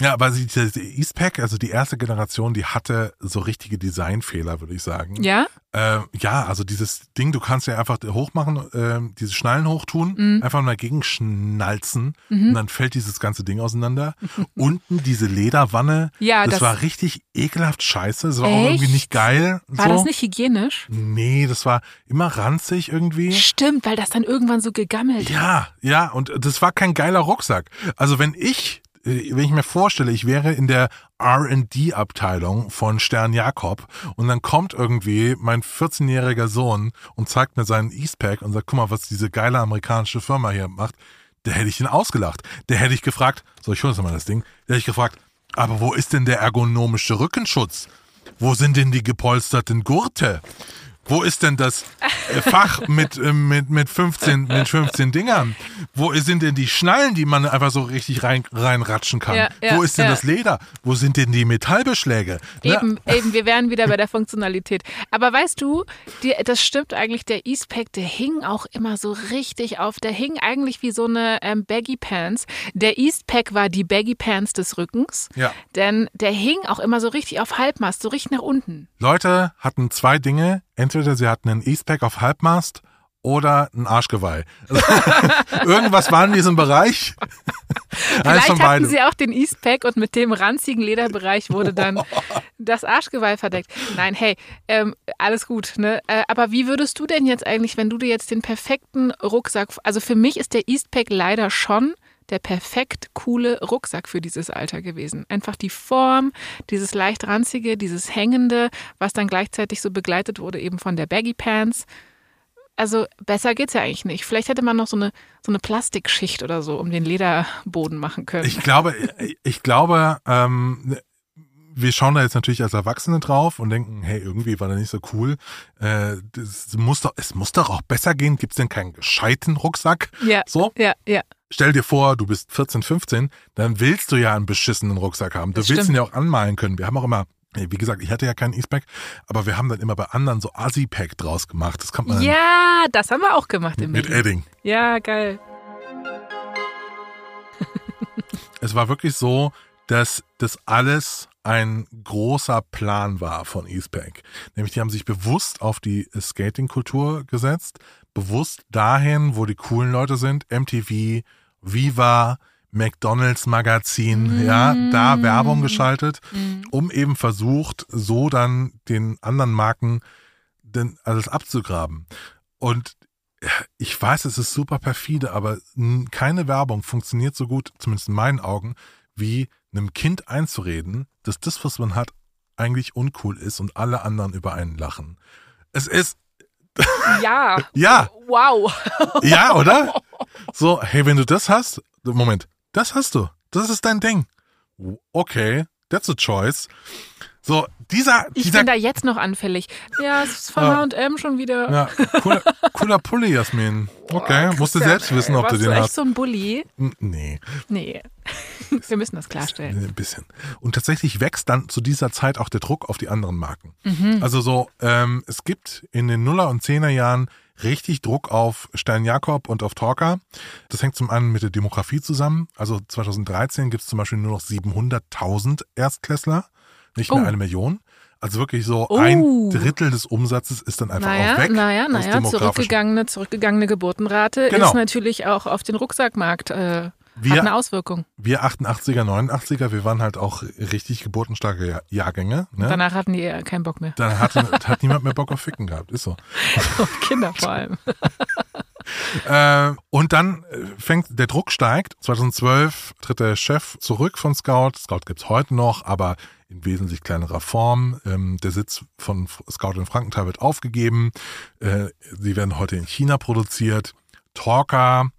Ja, aber die, die Eastpack, also die erste Generation, die hatte so richtige Designfehler, würde ich sagen. Ja? Äh, ja, also dieses Ding, du kannst ja einfach hochmachen, äh, diese Schnallen hochtun, Mhm. einfach mal gegenschnalzen und dann fällt dieses ganze Ding auseinander. Unten diese Lederwanne, Ja, das, das- war richtig ekelhaft scheiße, das war auch Echt? irgendwie nicht geil. War so. das nicht hygienisch? Nee, das war immer ranzig irgendwie. Stimmt, weil das dann irgendwann so gegammelt. Ja, ja, und das war kein geiler Rucksack. Also wenn ich, wenn ich mir vorstelle, ich wäre in der R&D-Abteilung von Stern Jakob und dann kommt irgendwie mein 14-jähriger Sohn und zeigt mir seinen Eastpack und sagt, guck mal, was diese geile amerikanische Firma hier macht, der hätte ich ihn ausgelacht. Der hätte ich gefragt, so ich hole jetzt mal das Ding, der hätte ich gefragt, aber wo ist denn der ergonomische Rückenschutz? Wo sind denn die gepolsterten Gurte? Wo ist denn das, äh, Fach mit, äh, mit, mit 15, mit 15 Dingern. Wo sind denn die Schnallen, die man einfach so richtig rein, reinratschen kann? Ja, ja, Wo ist denn ja. das Leder? Wo sind denn die Metallbeschläge? Eben, eben, wir wären wieder bei der Funktionalität. Aber weißt du, die, das stimmt eigentlich, der Eastpack, der hing auch immer so richtig auf. Der hing eigentlich wie so eine ähm, Baggy Pants. Der Eastpack war die Baggy Pants des Rückens. Ja. Denn der hing auch immer so richtig auf Halbmast, so richtig nach unten. Leute hatten zwei Dinge. Entweder sie hatten einen Eastpack auf Halbmast oder ein Arschgeweih. Irgendwas war in diesem Bereich. Vielleicht hatten beiden. sie auch den Eastpack und mit dem ranzigen Lederbereich wurde dann das Arschgeweih verdeckt. Nein, hey, ähm, alles gut, ne? Äh, aber wie würdest du denn jetzt eigentlich, wenn du dir jetzt den perfekten Rucksack, also für mich ist der Eastpack leider schon der perfekt coole Rucksack für dieses Alter gewesen. Einfach die Form, dieses leicht ranzige, dieses hängende, was dann gleichzeitig so begleitet wurde eben von der Baggy Pants. Also besser geht's ja eigentlich nicht. Vielleicht hätte man noch so eine so eine Plastikschicht oder so um den Lederboden machen können. Ich glaube, ich glaube, ähm, wir schauen da jetzt natürlich als Erwachsene drauf und denken, hey, irgendwie war der nicht so cool. Äh, das muss doch, es muss doch auch besser gehen. Gibt's denn keinen gescheiten Rucksack? Ja. So? Ja, ja. Stell dir vor, du bist 14, 15, dann willst du ja einen beschissenen Rucksack haben. Du Das willst stimmt. ihn ja auch anmalen können. Wir haben auch immer, wie gesagt, ich hatte ja keinen Eastpack, aber wir haben dann immer bei anderen so Assi-Pack draus gemacht. Das kommt man Ja, das haben wir auch gemacht im mit. Edding. Ja, geil. Es war wirklich so, dass das alles ein großer Plan war von Eastpack. Nämlich die haben sich bewusst auf die Skating-Kultur gesetzt, bewusst dahin, wo die coolen Leute sind, MTV, Viva, McDonalds Magazin, ja, da Werbung geschaltet, um eben versucht, so dann den anderen Marken denn alles abzugraben. Und ich weiß, es ist super perfide, aber keine Werbung funktioniert so gut, zumindest in meinen Augen, wie einem Kind einzureden, dass das, was man hat, eigentlich uncool ist und alle anderen über einen lachen. Es ist, Ja. ja, Wow. ja, oder? So, hey, wenn du das hast, Moment, das hast du, das ist dein Ding. Okay, that's a choice. So, dieser, Ich dieser bin da jetzt noch anfällig. Ja, es ist von Ja. H&M schon wieder. Ja, cooler, cooler Pulli, Jasmin. Okay, musst du selbst wissen, ob du den echt hast. so ein Bulli? Nee, Nee. Wir müssen das klarstellen. ein bisschen. Und tatsächlich wächst dann zu dieser Zeit auch der Druck auf die anderen Marken. Mhm. Also so, ähm, es gibt in den Nuller- und Zehner Jahren richtig Druck auf Stern Jakob und auf Torka. Das hängt zum einen mit der Demografie zusammen. Also 2013 gibt es zum Beispiel nur noch 700.000 Erstklässler, nicht mehr Oh. eine Million. Also wirklich so Oh. ein Drittel des Umsatzes ist dann einfach Naja, auch weg. naja, naja, zurückgegangene, zurückgegangene Geburtenrate Genau. ist natürlich auch auf den Rucksackmarkt, äh, Wir- hat eine Auswirkung. Wir 88er, 89er, wir waren halt auch richtig geburtenstarke Jahr- Jahrgänge. Ne? Danach hatten die äh, keinen Bock mehr. Dann hatte, hat niemand mehr Bock auf Ficken gehabt, ist so. Und Kinder vor allem. Äh, und dann äh, fängt der Druck steigt. 2012 tritt der Chef zurück von Scout. Scout gibt's heute noch, aber in wesentlich kleinerer Form. Ähm, der Sitz von Scout in Frankenthal wird aufgegeben. Äh, sie werden heute in China produziert. Torka,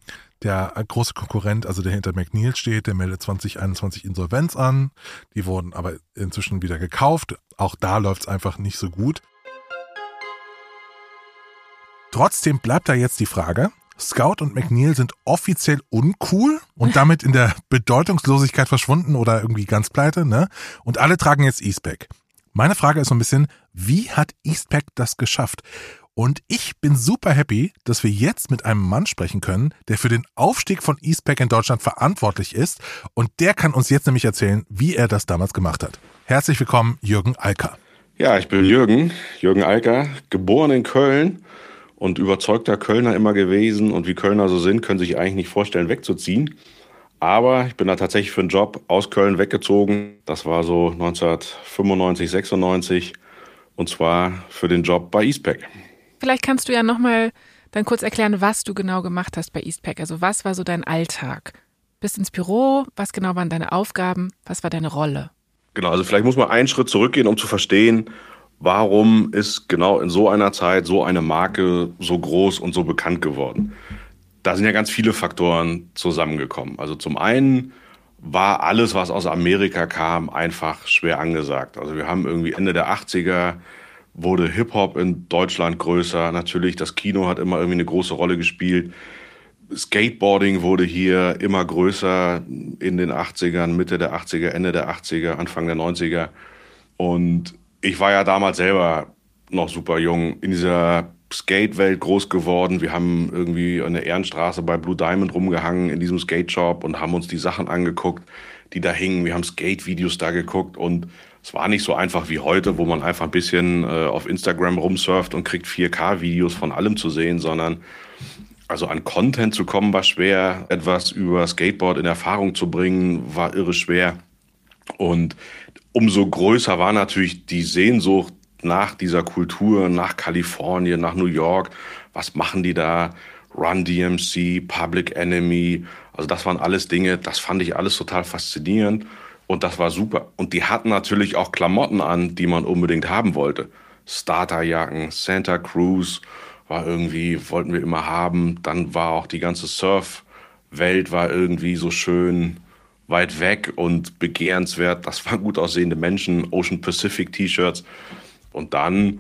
der große Konkurrent, also der hinter McNeil steht, der meldet 2021 Insolvenz an. Die wurden aber inzwischen wieder gekauft. Auch da läuft's einfach nicht so gut. Trotzdem bleibt da jetzt die Frage, Scout und McNeil sind offiziell uncool und damit in der Bedeutungslosigkeit verschwunden oder irgendwie ganz pleite, ne? Und alle tragen jetzt Eastpack. Meine Frage ist so ein bisschen, wie hat Eastpack das geschafft? Und ich bin super happy, dass wir jetzt mit einem Mann sprechen können, der für den Aufstieg von Eastpack in Deutschland verantwortlich ist. Und der kann uns jetzt nämlich erzählen, wie er das damals gemacht hat. Herzlich willkommen, Jürgen Alker. Ja, ich bin Jürgen, Jürgen Alker, geboren in Köln und überzeugter Kölner immer gewesen. Und wie Kölner so sind, können sich eigentlich nicht vorstellen, wegzuziehen. Aber ich bin da tatsächlich für einen Job aus Köln weggezogen. Das war so 1995, 96. Und zwar für den Job bei Eastpack. Vielleicht kannst du ja nochmal dann kurz erklären, was du genau gemacht hast bei Eastpack. Also was war so dein Alltag? Bist ins Büro, was genau waren deine Aufgaben, was war deine Rolle? Genau, also vielleicht muss man einen Schritt zurückgehen, um zu verstehen, warum ist genau in so einer Zeit so eine Marke so groß und so bekannt geworden. Da sind ja ganz viele Faktoren zusammengekommen. Also zum einen war alles, was aus Amerika kam, einfach schwer angesagt. Also wir haben irgendwie Ende der 80er wurde Hip-Hop in Deutschland größer. Natürlich, das Kino hat immer irgendwie eine große Rolle gespielt. Skateboarding wurde hier immer größer in den 80ern, Mitte der 80er, Ende der 80er, Anfang der 90er. Und ich war ja damals selber noch super jung in dieser Skate-Welt groß geworden. Wir haben irgendwie an der Ehrenstraße bei Blue Diamond rumgehangen in diesem Skate-Shop und haben uns die Sachen angeguckt, die da hingen. Wir haben Skate-Videos da geguckt und es war nicht so einfach wie heute, wo man einfach ein bisschen äh, auf Instagram rumsurft und kriegt 4K-Videos von allem zu sehen, sondern also an Content zu kommen war schwer. Etwas über Skateboard in Erfahrung zu bringen war irre schwer. Und umso größer war natürlich die Sehnsucht nach dieser Kultur, nach Kalifornien, nach New York. Was machen die da? Run DMC, Public Enemy. Also das waren alles Dinge, das fand ich alles total faszinierend. Und das war super. Und die hatten natürlich auch Klamotten an, die man unbedingt haben wollte. Starterjacken, Santa Cruz war irgendwie, wollten wir immer haben. Dann war auch die ganze Surf-Welt war irgendwie so schön weit weg und begehrenswert. Das waren gut aussehende Menschen, Ocean Pacific T-Shirts. Und dann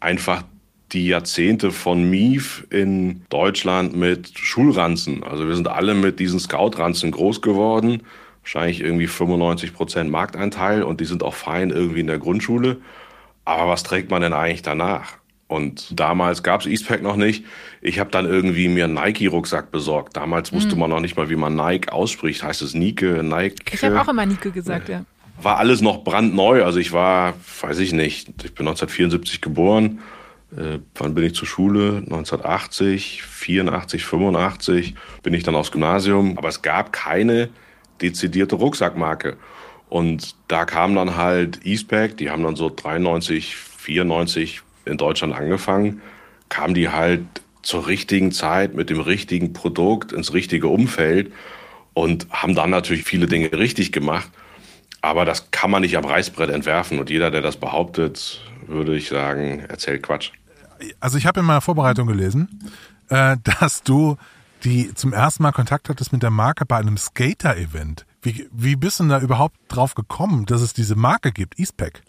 einfach die Jahrzehnte von Mief in Deutschland mit Schulranzen. Also wir sind alle mit diesen Scout-Ranzen groß geworden wahrscheinlich irgendwie 95 Prozent Markteinteil und die sind auch fein irgendwie in der Grundschule. Aber was trägt man denn eigentlich danach? Und damals gab es Eastpack noch nicht. Ich habe dann irgendwie mir einen Nike-Rucksack besorgt. Damals wusste hm. man noch nicht mal, wie man Nike ausspricht. Heißt es Nike, Nike? Ich habe auch immer Nike gesagt, ja. War alles noch brandneu. Also ich war, weiß ich nicht, ich bin 1974 geboren. Äh, wann bin ich zur Schule? 1980, 84, 85 bin ich dann aufs Gymnasium. Aber es gab keine dezidierte Rucksackmarke. Und da kam dann halt Eastpack, die haben dann so 93, 94 in Deutschland angefangen, kam die halt zur richtigen Zeit mit dem richtigen Produkt ins richtige Umfeld und haben dann natürlich viele Dinge richtig gemacht. Aber das kann man nicht am Reißbrett entwerfen. Und jeder, der das behauptet, würde ich sagen, erzählt Quatsch. Also ich habe in meiner Vorbereitung gelesen, äh, dass du die zum ersten Mal Kontakt hattest mit der Marke bei einem Skater-Event. Wie, wie bist du denn da überhaupt drauf gekommen, dass es diese Marke gibt, Eastpack?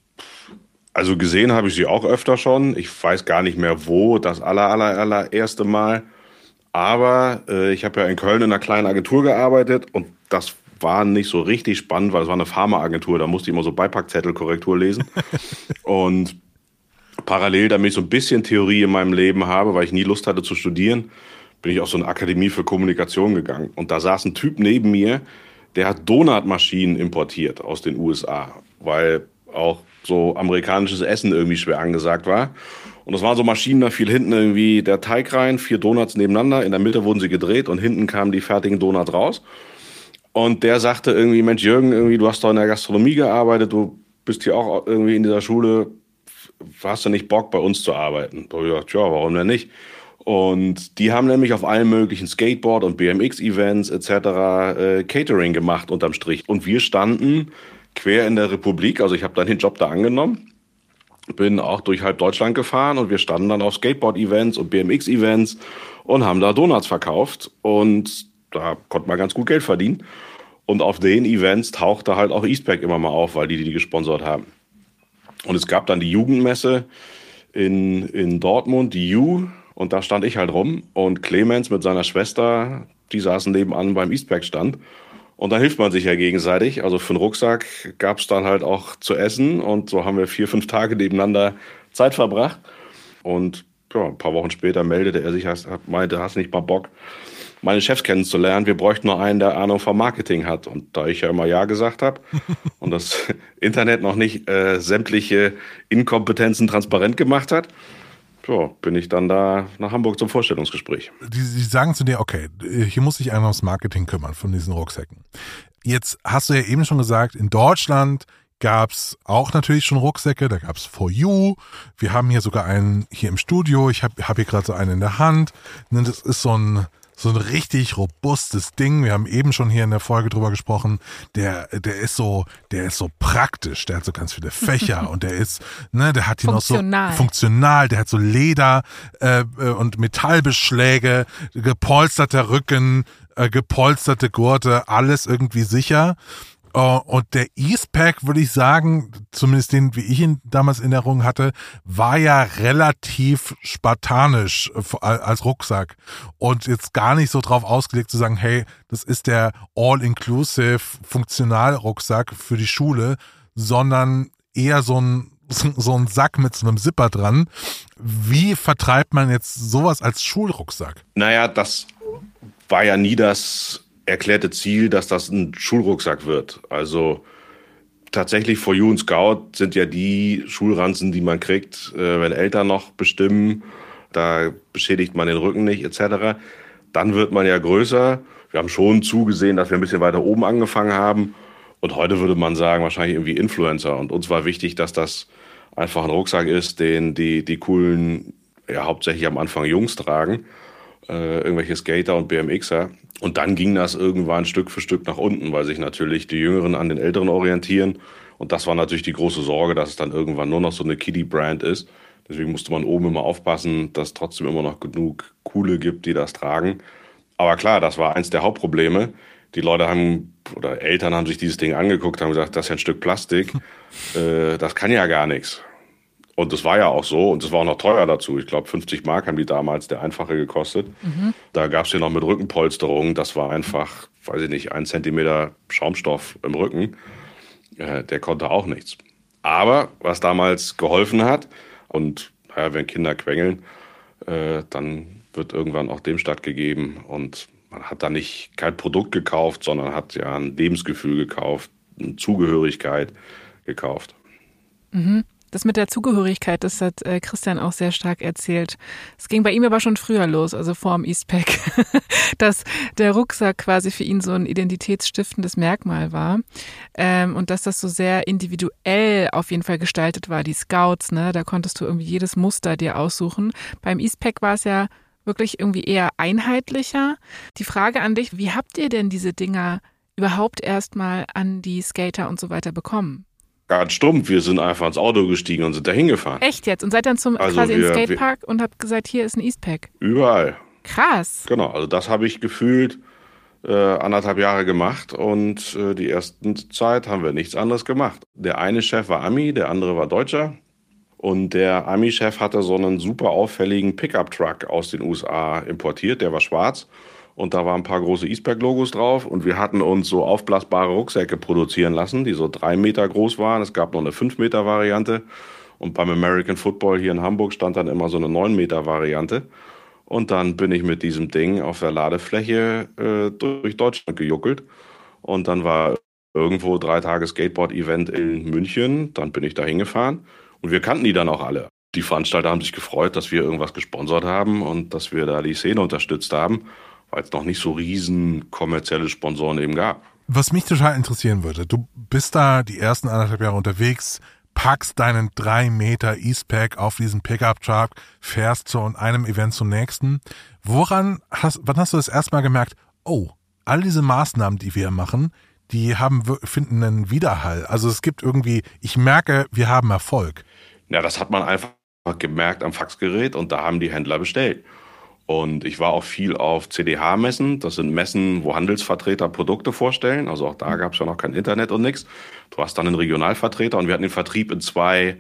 Also gesehen habe ich sie auch öfter schon. Ich weiß gar nicht mehr wo, das aller, aller, allererste Mal. Aber äh, ich habe ja in Köln in einer kleinen Agentur gearbeitet und das war nicht so richtig spannend, weil es war eine Pharmaagentur. Da musste ich immer so Beipackzettelkorrektur lesen. und parallel, damit ich so ein bisschen Theorie in meinem Leben habe, weil ich nie Lust hatte zu studieren, bin ich auf so eine Akademie für Kommunikation gegangen. Und da saß ein Typ neben mir, der hat Donutmaschinen importiert aus den USA, weil auch so amerikanisches Essen irgendwie schwer angesagt war. Und das waren so Maschinen, da fiel hinten irgendwie der Teig rein, vier Donuts nebeneinander, in der Mitte wurden sie gedreht und hinten kamen die fertigen Donuts raus. Und der sagte irgendwie, Mensch Jürgen, irgendwie, du hast doch in der Gastronomie gearbeitet, du bist hier auch irgendwie in dieser Schule, hast du nicht Bock, bei uns zu arbeiten? Da habe ich gesagt, ja, warum denn nicht? Und die haben nämlich auf allen möglichen Skateboard- und BMX-Events etc. Äh, Catering gemacht unterm Strich. Und wir standen quer in der Republik. Also ich habe dann den Job da angenommen, bin auch durch halb Deutschland gefahren und wir standen dann auf Skateboard-Events und BMX-Events und haben da Donuts verkauft. Und da konnte man ganz gut Geld verdienen. Und auf den Events tauchte halt auch Eastpack immer mal auf, weil die die gesponsert haben. Und es gab dann die Jugendmesse in, in Dortmund, die U, und da stand ich halt rum und Clemens mit seiner Schwester, die saßen nebenan beim Eastpack-Stand. Und da hilft man sich ja gegenseitig. Also für einen Rucksack gab es dann halt auch zu essen und so haben wir vier, fünf Tage nebeneinander Zeit verbracht. Und ja, ein paar Wochen später meldete er sich, meinte, hast nicht mal Bock, meine Chefs kennenzulernen. Wir bräuchten nur einen, der Ahnung vom Marketing hat. Und da ich ja immer Ja gesagt habe und das Internet noch nicht äh, sämtliche Inkompetenzen transparent gemacht hat, ja, bin ich dann da nach Hamburg zum Vorstellungsgespräch. Die, die sagen zu dir, okay, hier muss ich einmal ums Marketing kümmern von diesen Rucksäcken. Jetzt hast du ja eben schon gesagt, in Deutschland gab's auch natürlich schon Rucksäcke, da gab's For You. Wir haben hier sogar einen hier im Studio. Ich habe hab hier gerade so einen in der Hand. Das ist so ein so ein richtig robustes Ding. Wir haben eben schon hier in der Folge drüber gesprochen. Der, der ist so, der ist so praktisch. Der hat so ganz viele Fächer und der ist, ne, der hat hier noch so funktional. Der hat so Leder äh, äh und Metallbeschläge, gepolsterter Rücken, äh, gepolsterte Gurte, alles irgendwie sicher. Uh, und der Eastpack, würde ich sagen, zumindest den, wie ich ihn damals in Erinnerung hatte, war ja relativ spartanisch äh, als Rucksack und jetzt gar nicht so drauf ausgelegt zu sagen, hey, das ist der All-Inclusive Funktionalrucksack für die Schule, sondern eher so ein so ein Sack mit so einem Zipper dran. Wie vertreibt man jetzt sowas als Schulrucksack? Naja, das war ja nie das erklärte Ziel, dass das ein Schulrucksack wird. Also tatsächlich For You und Scout sind ja die Schulranzen, die man kriegt, äh, wenn Eltern noch bestimmen. Da beschädigt man den Rücken nicht etc. Dann wird man ja größer. Wir haben schon zugesehen, dass wir ein bisschen weiter oben angefangen haben. Und heute würde man sagen, wahrscheinlich irgendwie Influencer. Und uns war wichtig, dass das einfach ein Rucksack ist, den die, die coolen, ja hauptsächlich am Anfang Jungs tragen. Äh, irgendwelche Skater und BMXer. Und dann ging das irgendwann Stück für Stück nach unten, weil sich natürlich die Jüngeren an den Älteren orientieren. Und das war natürlich die große Sorge, dass es dann irgendwann nur noch so eine Kiddie-Brand ist. Deswegen musste man oben immer aufpassen, dass es trotzdem immer noch genug Coole gibt, die das tragen. Aber klar, das war eins der Hauptprobleme. Die Leute haben, oder Eltern haben sich dieses Ding angeguckt, haben gesagt, das ist ja ein Stück Plastik. äh, das kann ja gar nichts. Und das war ja auch so und das war auch noch teuer dazu. Ich glaube, 50 Mark haben die damals der einfache gekostet. Mhm. Da gab es ja noch mit Rückenpolsterung. Das war einfach, weiß ich nicht, ein Zentimeter Schaumstoff im Rücken. Äh, der konnte auch nichts. Aber was damals geholfen hat, und naja, wenn Kinder quengeln, äh, dann wird irgendwann auch dem stattgegeben. Und man hat da nicht kein Produkt gekauft, sondern hat ja ein Lebensgefühl gekauft, eine Zugehörigkeit gekauft. Mhm. Das mit der Zugehörigkeit, das hat äh, Christian auch sehr stark erzählt. Es ging bei ihm aber schon früher los, also vor dem Eastpack, dass der Rucksack quasi für ihn so ein identitätsstiftendes Merkmal war ähm, und dass das so sehr individuell auf jeden Fall gestaltet war. Die Scouts, ne, da konntest du irgendwie jedes Muster dir aussuchen. Beim Eastpack war es ja wirklich irgendwie eher einheitlicher. Die Frage an dich, wie habt ihr denn diese Dinger überhaupt erstmal an die Skater und so weiter bekommen? Ganz stumpf, wir sind einfach ins Auto gestiegen und sind da hingefahren. Echt jetzt? Und seid dann zum also quasi wir, ins Skatepark wir, und habt gesagt, hier ist ein Eastpack? Überall. Krass. Genau, also das habe ich gefühlt äh, anderthalb Jahre gemacht und äh, die ersten Zeit haben wir nichts anderes gemacht. Der eine Chef war Ami, der andere war Deutscher. Und der Ami-Chef hatte so einen super auffälligen Pickup-Truck aus den USA importiert, der war schwarz und da waren ein paar große Eastberg-Logos drauf und wir hatten uns so aufblasbare Rucksäcke produzieren lassen, die so drei Meter groß waren. Es gab noch eine fünf Meter Variante und beim American Football hier in Hamburg stand dann immer so eine neun Meter Variante. Und dann bin ich mit diesem Ding auf der Ladefläche äh, durch Deutschland gejuckelt und dann war irgendwo drei Tage Skateboard-Event in München. Dann bin ich da hingefahren und wir kannten die dann auch alle. Die Veranstalter haben sich gefreut, dass wir irgendwas gesponsert haben und dass wir da die Szene unterstützt haben weil es noch nicht so riesen kommerzielle Sponsoren eben gab. Was mich total interessieren würde, du bist da die ersten anderthalb Jahre unterwegs, packst deinen drei Meter Eastpack auf diesen Pickup-Truck, fährst zu einem Event zum nächsten. Woran hast, wann hast du das erstmal gemerkt, oh, all diese Maßnahmen, die wir machen, die haben, finden einen Widerhall. Also es gibt irgendwie, ich merke, wir haben Erfolg. Ja, das hat man einfach gemerkt am Faxgerät und da haben die Händler bestellt. Und ich war auch viel auf CDH-Messen. Das sind Messen, wo Handelsvertreter Produkte vorstellen. Also auch da gab es ja noch kein Internet und nichts. Du hast dann einen Regionalvertreter und wir hatten den Vertrieb in zwei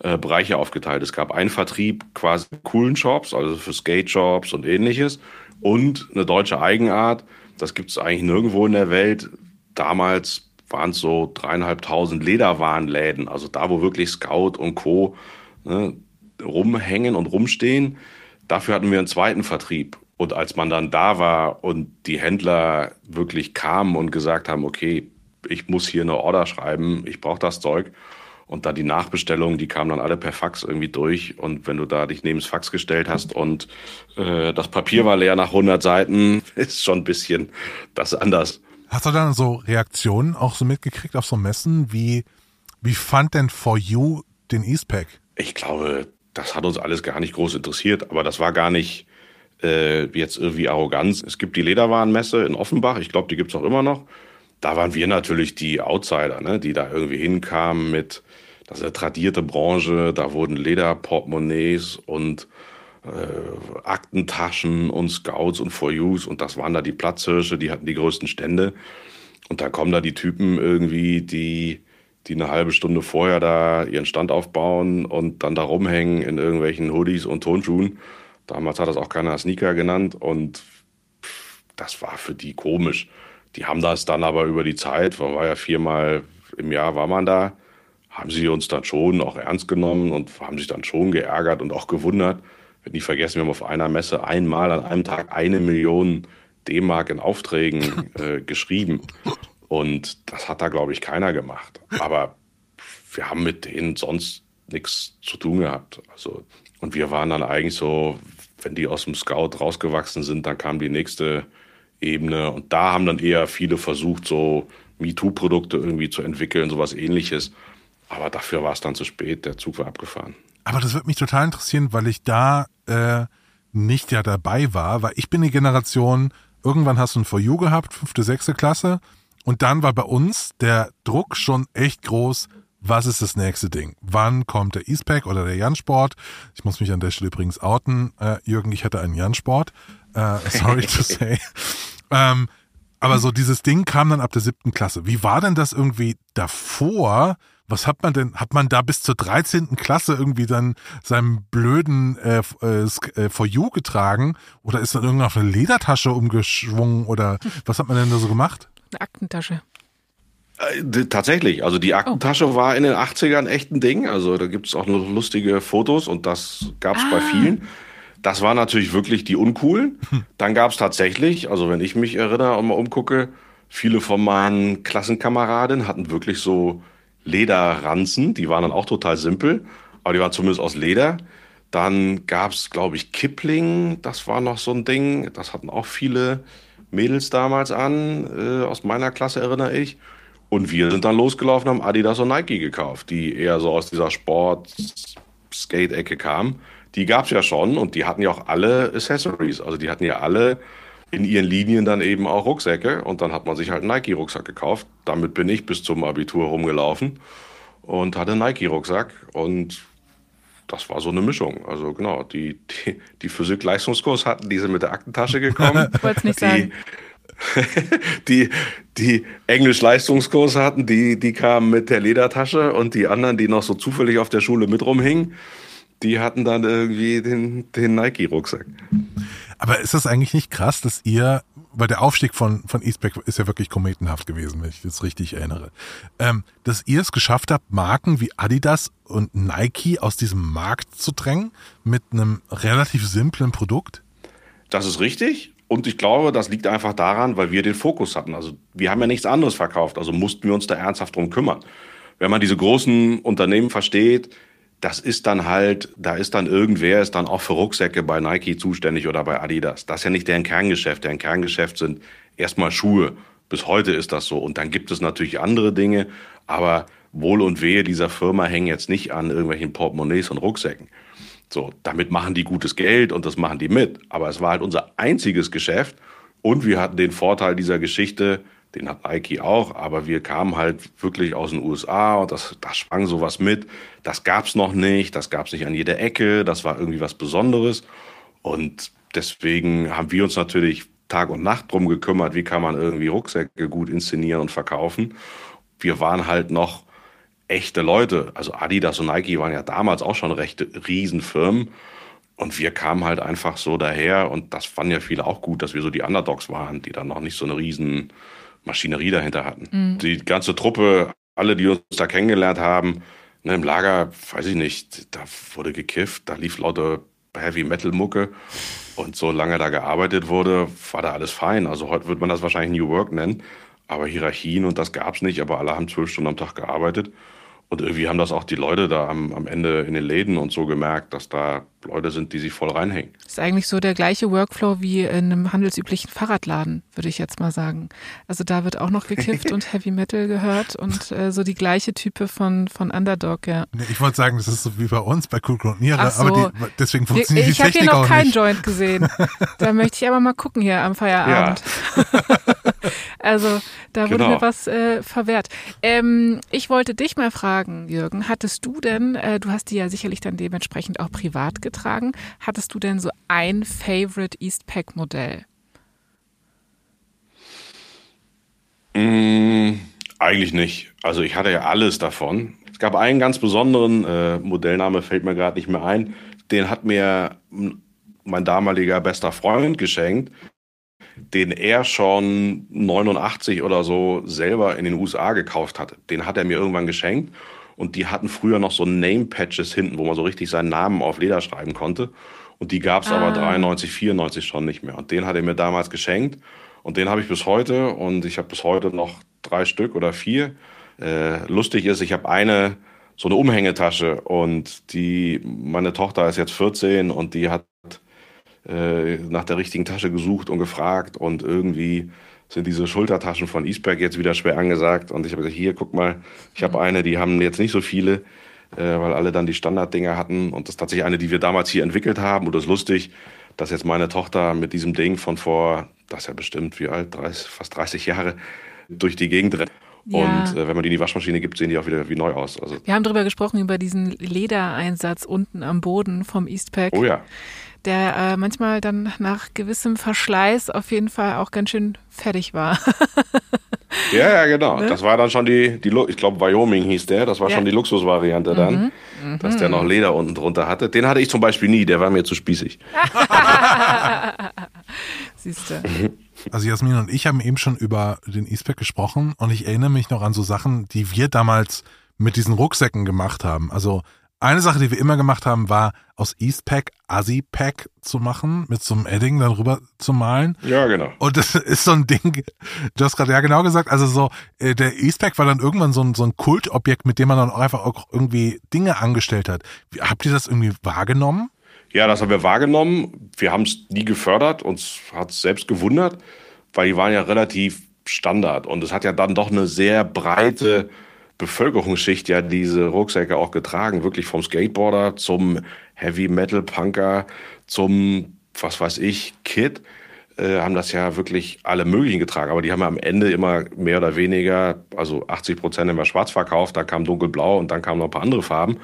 äh, Bereiche aufgeteilt. Es gab einen Vertrieb quasi coolen Shops, also für Skate-Shops und ähnliches. Und eine deutsche Eigenart. Das gibt es eigentlich nirgendwo in der Welt. Damals waren es so dreieinhalbtausend Lederwarenläden. Also da, wo wirklich Scout und Co. Ne, rumhängen und rumstehen Dafür hatten wir einen zweiten Vertrieb. Und als man dann da war und die Händler wirklich kamen und gesagt haben, okay, ich muss hier eine Order schreiben, ich brauche das Zeug. Und dann die Nachbestellungen, die kamen dann alle per Fax irgendwie durch. Und wenn du da dich neben das Fax gestellt hast und äh, das Papier war leer nach 100 Seiten, ist schon ein bisschen das anders. Hast du dann so Reaktionen auch so mitgekriegt auf so Messen? Wie, wie fand denn For You den Eastpack? Ich glaube, das hat uns alles gar nicht groß interessiert, aber das war gar nicht äh, jetzt irgendwie Arroganz. Es gibt die Lederwarenmesse in Offenbach, ich glaube, die gibt's auch immer noch. Da waren wir natürlich die Outsider, ne, die da irgendwie hinkamen mit, das ist eine tradierte Branche, da wurden Lederportemonnaies und äh, Aktentaschen und Scouts und For Use und das waren da die Platzhirsche, die hatten die größten Stände. Und dann kommen da die Typen irgendwie, die, die eine halbe Stunde vorher da ihren Stand aufbauen und dann da rumhängen in irgendwelchen Hoodies und Tonschuhen. Damals hat das auch keiner Sneaker genannt und das war für die komisch. Die haben das dann aber über die Zeit, man war ja viermal im Jahr war man da, haben sie uns dann schon auch ernst genommen und haben sich dann schon geärgert und auch gewundert. Wenn nie vergessen, wir haben auf einer Messe einmal an einem Tag eine Million D-Mark in Aufträgen äh, geschrieben. Und das hat da, glaube ich, keiner gemacht. Aber wir haben mit denen sonst nichts zu tun gehabt. Also, und wir waren dann eigentlich so, wenn die aus dem Scout rausgewachsen sind, dann kam die nächste Ebene. Und da haben dann eher viele versucht, so MeToo-Produkte irgendwie zu entwickeln, sowas ähnliches. Aber dafür war es dann zu spät, der Zug war abgefahren. Aber das würde mich total interessieren, weil ich da äh, nicht ja dabei war, weil ich bin die Generation, irgendwann hast du ein For You gehabt, fünfte, sechste Klasse, und dann war bei uns der Druck schon echt groß, was ist das nächste Ding? Wann kommt der Eastpack oder der Jansport? Ich muss mich an der Stelle übrigens outen, äh, Jürgen, ich hatte einen Jansport. Äh, sorry to say. ähm, aber so dieses Ding kam dann ab der siebten Klasse. Wie war denn das irgendwie davor? Was hat man denn, hat man da bis zur 13. Klasse irgendwie dann seinem blöden äh, äh, äh, For You getragen? Oder ist dann irgendwie auf eine Ledertasche umgeschwungen? Oder was hat man denn da so gemacht? Eine Aktentasche. Äh, tatsächlich, also die Aktentasche oh. war in den 80ern echt ein Ding. Also da gibt es auch noch lustige Fotos und das gab es ah. bei vielen. Das war natürlich wirklich die uncoolen. Hm. Dann gab es tatsächlich, also wenn ich mich erinnere und mal umgucke, viele von meinen Klassenkameraden hatten wirklich so Lederranzen. Die waren dann auch total simpel, aber die waren zumindest aus Leder. Dann gab es, glaube ich, Kipling. Das war noch so ein Ding. Das hatten auch viele Mädels damals an. Äh, aus meiner Klasse erinnere ich. Und wir sind dann losgelaufen, haben Adidas und Nike gekauft, die eher so aus dieser Sport-Skate-Ecke kamen die gab es ja schon und die hatten ja auch alle Accessories. Also die hatten ja alle in ihren Linien dann eben auch Rucksäcke und dann hat man sich halt einen Nike-Rucksack gekauft. Damit bin ich bis zum Abitur rumgelaufen und hatte einen Nike-Rucksack und das war so eine Mischung. Also genau, die, die, die Physik-Leistungskurs hatten, die sind mit der Aktentasche gekommen. Wollt's nicht sagen. die, die Englisch-Leistungskurs hatten, die, die kamen mit der Ledertasche und die anderen, die noch so zufällig auf der Schule mit rumhingen, die hatten dann irgendwie den, den Nike-Rucksack. Aber ist das eigentlich nicht krass, dass ihr, weil der Aufstieg von, von Eastpack ist ja wirklich kometenhaft gewesen, wenn ich das richtig erinnere, ähm, dass ihr es geschafft habt, Marken wie Adidas und Nike aus diesem Markt zu drängen mit einem relativ simplen Produkt? Das ist richtig. Und ich glaube, das liegt einfach daran, weil wir den Fokus hatten. Also wir haben ja nichts anderes verkauft, also mussten wir uns da ernsthaft drum kümmern. Wenn man diese großen Unternehmen versteht, das ist dann halt, da ist dann irgendwer, ist dann auch für Rucksäcke bei Nike zuständig oder bei Adidas. Das ist ja nicht deren Kerngeschäft. Deren Kerngeschäft sind erstmal Schuhe. Bis heute ist das so. Und dann gibt es natürlich andere Dinge, aber Wohl und Wehe dieser Firma hängen jetzt nicht an irgendwelchen Portemonnaies und Rucksäcken. So, damit machen die gutes Geld und das machen die mit. Aber es war halt unser einziges Geschäft und wir hatten den Vorteil dieser Geschichte, den hat Nike auch, aber wir kamen halt wirklich aus den USA und das, das schwang sowas mit. Das gab's noch nicht, das gab's nicht an jeder Ecke, das war irgendwie was Besonderes. Und deswegen haben wir uns natürlich Tag und Nacht drum gekümmert, wie kann man irgendwie Rucksäcke gut inszenieren und verkaufen. Wir waren halt noch echte Leute. Also Adidas und Nike waren ja damals auch schon rechte Riesenfirmen. Und wir kamen halt einfach so daher und das fanden ja viele auch gut, dass wir so die Underdogs waren, die dann noch nicht so eine riesen Maschinerie dahinter hatten. Mhm. Die ganze Truppe, alle, die uns da kennengelernt haben, ne, im Lager, weiß ich nicht, da wurde gekifft, da lief lauter Heavy Metal Mucke. Und solange da gearbeitet wurde, war da alles fein. Also heute würde man das wahrscheinlich New Work nennen. Aber Hierarchien und das gab es nicht, aber alle haben zwölf Stunden am Tag gearbeitet. Und irgendwie haben das auch die Leute da am, am Ende in den Läden und so gemerkt, dass da Leute sind, die sich voll reinhängen. Das ist eigentlich so der gleiche Workflow wie in einem handelsüblichen Fahrradladen, würde ich jetzt mal sagen. Also da wird auch noch gekifft und Heavy Metal gehört und äh, so die gleiche Type von, von Underdog, ja. Nee, ich wollte sagen, das ist so wie bei uns bei Cool Niere, so. aber die, deswegen funktioniert ich, die Technik auch nicht. Ich habe hier noch keinen Joint gesehen. da möchte ich aber mal gucken hier am Feierabend. Ja. also da wurde genau. mir was äh, verwehrt. Ähm, ich wollte dich mal fragen, Jürgen, hattest du denn, äh, du hast die ja sicherlich dann dementsprechend auch privat getragen, hattest du denn so ein Favorite Eastpack Modell? Mm, eigentlich nicht. Also ich hatte ja alles davon. Es gab einen ganz besonderen äh, Modellname, fällt mir gerade nicht mehr ein. Den hat mir mein damaliger bester Freund geschenkt, den er schon 89 oder so selber in den USA gekauft hatte. Den hat er mir irgendwann geschenkt. Und die hatten früher noch so Name-Patches hinten, wo man so richtig seinen Namen auf Leder schreiben konnte. Und die gab es ah. aber 93, 94 schon nicht mehr. Und den hat er mir damals geschenkt. Und den habe ich bis heute. Und ich habe bis heute noch drei Stück oder vier. Äh, lustig ist, ich habe eine so eine Umhängetasche und die meine Tochter ist jetzt 14 und die hat äh, nach der richtigen Tasche gesucht und gefragt und irgendwie sind diese Schultertaschen von Eastberg jetzt wieder schwer angesagt und ich habe gesagt, hier guck mal, ich habe eine, die haben jetzt nicht so viele, äh, weil alle dann die Standarddinger hatten und das ist tatsächlich eine, die wir damals hier entwickelt haben und das ist lustig, dass jetzt meine Tochter mit diesem Ding von vor, das ist ja bestimmt wie alt, 30, fast 30 Jahre durch die Gegend rennt. Ja. Und äh, wenn man die in die Waschmaschine gibt, sehen die auch wieder wie neu aus. Also Wir haben darüber gesprochen, über diesen Ledereinsatz unten am Boden vom Eastpack. Oh ja. Der äh, manchmal dann nach gewissem Verschleiß auf jeden Fall auch ganz schön fertig war. ja, ja, genau. Ne? Das war dann schon die, die ich glaube Wyoming hieß der, das war ja. schon die Luxusvariante dann, mhm. dass der noch Leder unten drunter hatte. Den hatte ich zum Beispiel nie, der war mir zu spießig. Siehst du. Also Jasmin und ich haben eben schon über den Eastpack gesprochen und ich erinnere mich noch an so Sachen, die wir damals mit diesen Rucksäcken gemacht haben. Also eine Sache, die wir immer gemacht haben, war aus Eastpack Assi-Pack zu machen, mit so einem Edding dann rüber zu malen. Ja, genau. Und das ist so ein Ding, du hast gerade ja genau gesagt, also so, äh, der Eastpack war dann irgendwann so ein, so ein Kultobjekt, mit dem man dann auch einfach auch irgendwie Dinge angestellt hat. Habt ihr das irgendwie wahrgenommen? Ja, das haben wir wahrgenommen. Wir haben es nie gefördert, uns hat es selbst gewundert, weil die waren ja relativ Standard. Und es hat ja dann doch eine sehr breite Bevölkerungsschicht ja diese Rucksäcke auch getragen. Wirklich vom Skateboarder zum Heavy Metal Punker zum, was weiß ich, Kid äh, haben das ja wirklich alle möglichen getragen. Aber die haben ja am Ende immer mehr oder weniger, also 80 Prozent immer schwarz verkauft, dann kam dunkelblau und dann kamen noch ein paar andere Farben.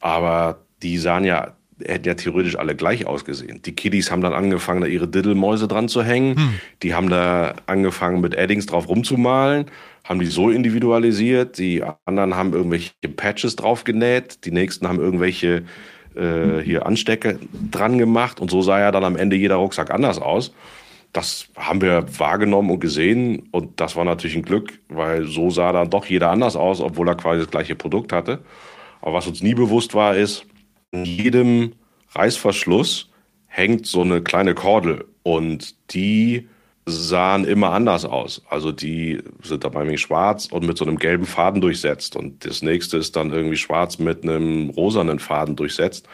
Aber die sahen ja hätten ja theoretisch alle gleich ausgesehen. Die Kiddies haben dann angefangen, da ihre Diddelmäuse dran zu hängen. Hm. Die haben da angefangen, mit Addings drauf rumzumalen, haben die so individualisiert. Die anderen haben irgendwelche Patches drauf genäht. Die nächsten haben irgendwelche äh, hier Anstecke dran gemacht. Und so sah ja dann am Ende jeder Rucksack anders aus. Das haben wir wahrgenommen und gesehen. Und das war natürlich ein Glück, weil so sah dann doch jeder anders aus, obwohl er quasi das gleiche Produkt hatte. Aber was uns nie bewusst war, ist, in jedem Reißverschluss hängt so eine kleine Kordel und die sahen immer anders aus. Also die sind dabei nämlich schwarz und mit so einem gelben Faden durchsetzt. Und das nächste ist dann irgendwie schwarz mit einem rosanen Faden durchsetzt.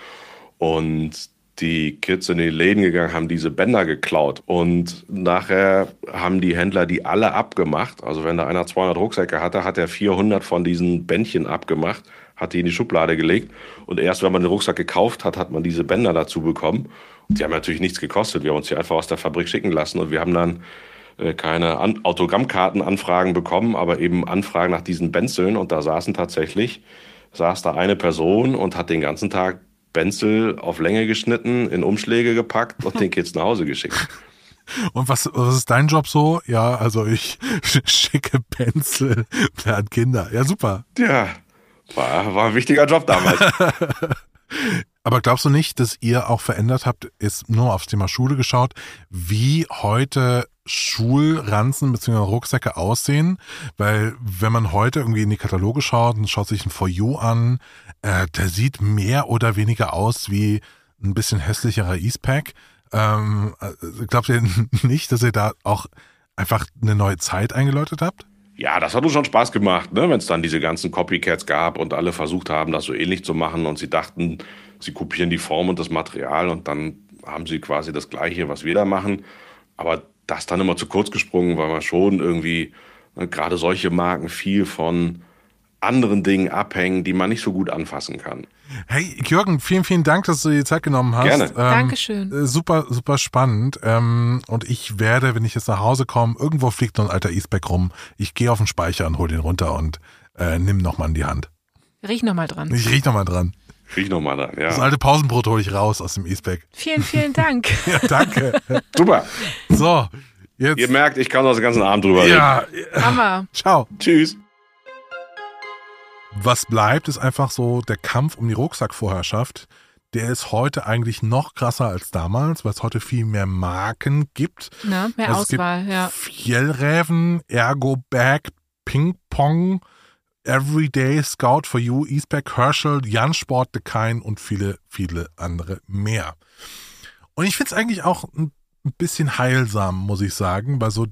Und die Kids in die Läden gegangen, haben diese Bänder geklaut. Und nachher haben die Händler die alle abgemacht. Also wenn da einer 200 Rucksäcke hatte, hat er 400 von diesen Bändchen abgemacht hat die in die Schublade gelegt. Und erst wenn man den Rucksack gekauft hat, hat man diese Bänder dazu bekommen. Und die haben natürlich nichts gekostet. Wir haben uns die einfach aus der Fabrik schicken lassen und wir haben dann äh, keine An Autogrammkartenanfragen bekommen, aber eben Anfragen nach diesen Benzeln. Und da saßen tatsächlich, saß da eine Person und hat den ganzen Tag Benzel auf Länge geschnitten, in Umschläge gepackt und den Kids nach Hause geschickt. Und was, was ist dein Job so? Ja, also ich schicke Pencil an Kinder. Ja, super. Ja, war, war ein wichtiger Job damals. Aber glaubst du nicht, dass ihr auch verändert habt, ist nur aufs Thema Schule geschaut, wie heute Schulranzen bzw. Rucksäcke aussehen? Weil wenn man heute irgendwie in die Kataloge schaut und schaut sich ein For You an, äh, der sieht mehr oder weniger aus wie ein bisschen hässlicherer Eastpack. Ähm, äh, glaubt ihr nicht, dass ihr da auch einfach eine neue Zeit eingeläutet habt? Ja, das hat uns schon Spaß gemacht, ne? wenn es dann diese ganzen Copycats gab und alle versucht haben, das so ähnlich zu machen und sie dachten, sie kopieren die Form und das Material und dann haben sie quasi das Gleiche, was wir da machen. Aber das dann immer zu kurz gesprungen, weil man schon irgendwie ne, gerade solche Marken viel von anderen Dingen abhängen, die man nicht so gut anfassen kann. Hey Jürgen, vielen, vielen Dank, dass du dir die Zeit genommen hast. Gerne. Ähm, Dankeschön. Äh, super, super spannend. Ähm, und ich werde, wenn ich jetzt nach Hause komme, irgendwo fliegt noch ein alter E-Spec rum. Ich gehe auf den Speicher und hol den runter und äh, nimm nochmal in die Hand. Riech nochmal dran. Ich riech nochmal dran. Riech nochmal dran, ja. Das alte Pausenbrot hole ich raus aus dem E-Spec. Vielen, vielen Dank. ja, danke. Super. So, Jetzt. Ihr merkt, ich kann noch den ganzen Abend drüber reden. ja, Hammer. ciao. Tschüss. Was bleibt, ist einfach so der Kampf um die Rucksackvorherrschaft. Der ist heute eigentlich noch krasser als damals, weil es heute viel mehr Marken gibt. Ne? Mehr Also es gibt Auswahl, ja. Fjellräven, Ergo Bag, Ping Pong, Everyday Scout for You, Eastpack, Herschel, Jansport, Dekain und viele, viele andere mehr. Und ich finde es eigentlich auch ein ein bisschen heilsam, muss ich sagen, weil so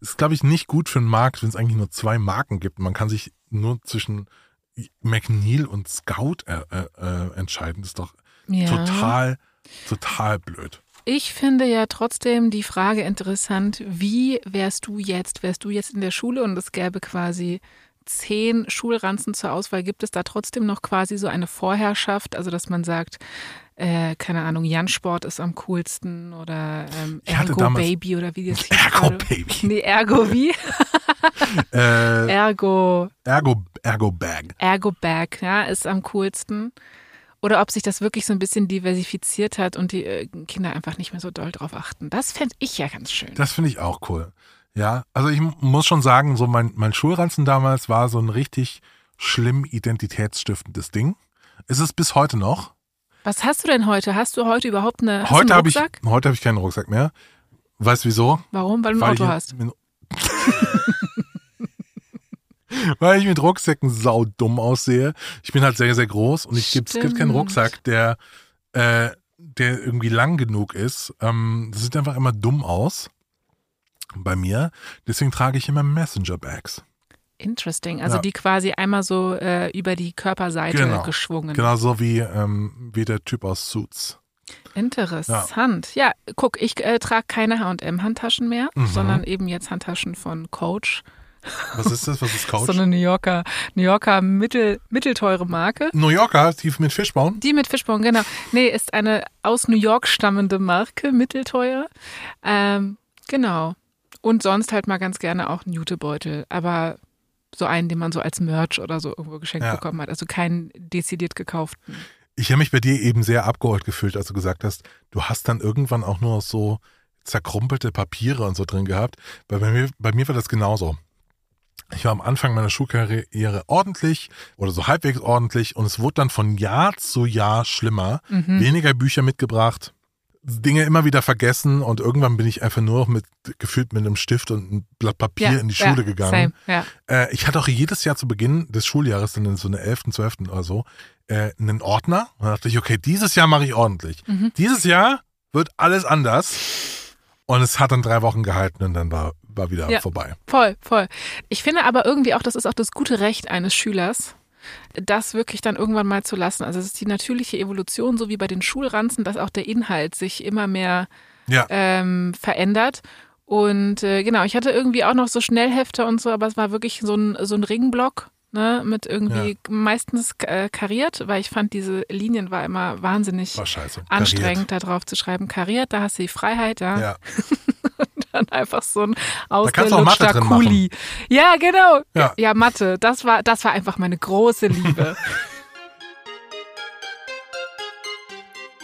ist, glaube ich, nicht gut für den Markt, wenn es eigentlich nur zwei Marken gibt. Man kann sich nur zwischen McNeil und Scout äh, äh, äh, entscheiden. Das ist doch ja. total, total blöd. Ich finde ja trotzdem die Frage interessant, wie wärst du jetzt? Wärst du jetzt in der Schule und es gäbe quasi zehn Schulranzen zur Auswahl, gibt es da trotzdem noch quasi so eine Vorherrschaft? Also, dass man sagt, äh, keine Ahnung, Jansport ist am coolsten oder ähm, Ergo Baby oder wie das hieß. Ergo gerade. Baby. Nee, Ergo wie? Äh, Ergo, Ergo, Ergo Bag. Ergo Bag, ja, ist am coolsten. Oder ob sich das wirklich so ein bisschen diversifiziert hat und die äh, Kinder einfach nicht mehr so doll drauf achten. Das fände ich ja ganz schön. Das finde ich auch cool. Ja, also ich muss schon sagen, so mein, mein Schulranzen damals war so ein richtig schlimm identitätsstiftendes Ding. Ist es bis heute noch. Was hast du denn heute? Hast du heute überhaupt eine heute einen habe ich, Rucksack? heute habe ich keinen Rucksack mehr. Weißt du wieso? Warum? Weil du ein Auto hast. Weil ich mit Rucksäcken saudumm aussehe. Ich bin halt sehr, sehr groß und ich gibt, es gibt keinen. Rucksack, der, äh, der irgendwie lang genug ist. Ähm, das sieht einfach immer dumm aus bei mir. Deswegen trage ich immer Messenger-Bags. Interesting. Also Ja. die quasi einmal so äh, über die Körperseite Genau. geschwungen. Genauso wie, ähm, wie der Typ aus Suits. Interessant. Ja, guck, ich äh, trage keine H&M-Handtaschen mehr, Mhm. sondern eben jetzt Handtaschen von Coach. Was ist das? Was ist Couch? So eine New Yorker, New Yorker mittel, mittelteure Marke. New Yorker, tief mit Fischbauen. Die mit Fischbaum, genau. Nee, ist eine aus New York stammende Marke, mittelteuer. Ähm, genau. Und sonst halt mal ganz gerne auch einen Jutebeutel, aber so einen, den man so als Merch oder so irgendwo geschenkt Ja. bekommen hat. Also keinen dezidiert gekauften. Ich habe mich bei dir eben sehr abgeholt gefühlt, als du gesagt hast, du hast dann irgendwann auch nur so zerkrumpelte Papiere und so drin gehabt. Weil bei mir, bei mir war das genauso. Ich war am Anfang meiner Schulkarriere ordentlich oder so halbwegs ordentlich und es wurde dann von Jahr zu Jahr schlimmer. Mhm. Weniger Bücher mitgebracht, Dinge immer wieder vergessen und irgendwann bin ich einfach nur noch mit gefühlt mit einem Stift und einem Blatt Papier Ja, in die ja, Schule gegangen. Same, ja. Äh, ich hatte auch jedes Jahr zu Beginn des Schuljahres, dann in so einer 11., 12. oder so, äh, einen Ordner. Und da dachte ich, okay, dieses Jahr mache ich ordentlich. Mhm. Dieses Jahr wird alles anders. Und es hat dann drei Wochen gehalten und dann war, war wieder Ja. vorbei. Voll, voll. Ich finde aber irgendwie auch, das ist auch das gute Recht eines Schülers, das wirklich dann irgendwann mal zu lassen. Also es ist die natürliche Evolution, so wie bei den Schulranzen, dass auch der Inhalt sich immer mehr Ja. ähm, verändert. Und äh, genau, ich hatte irgendwie auch noch so Schnellhefte und so, aber es war wirklich so ein, so ein Ringblock. Ne, mit irgendwie meistens äh, kariert, weil ich fand, diese Linien war immer wahnsinnig War anstrengend, da drauf zu schreiben. Kariert, da hast du die Freiheit, ja. Ja. Dann einfach so ein ausgelutschter drin Kuli. Ja, genau. Ja. ja, Mathe, das war, das war einfach meine große Liebe.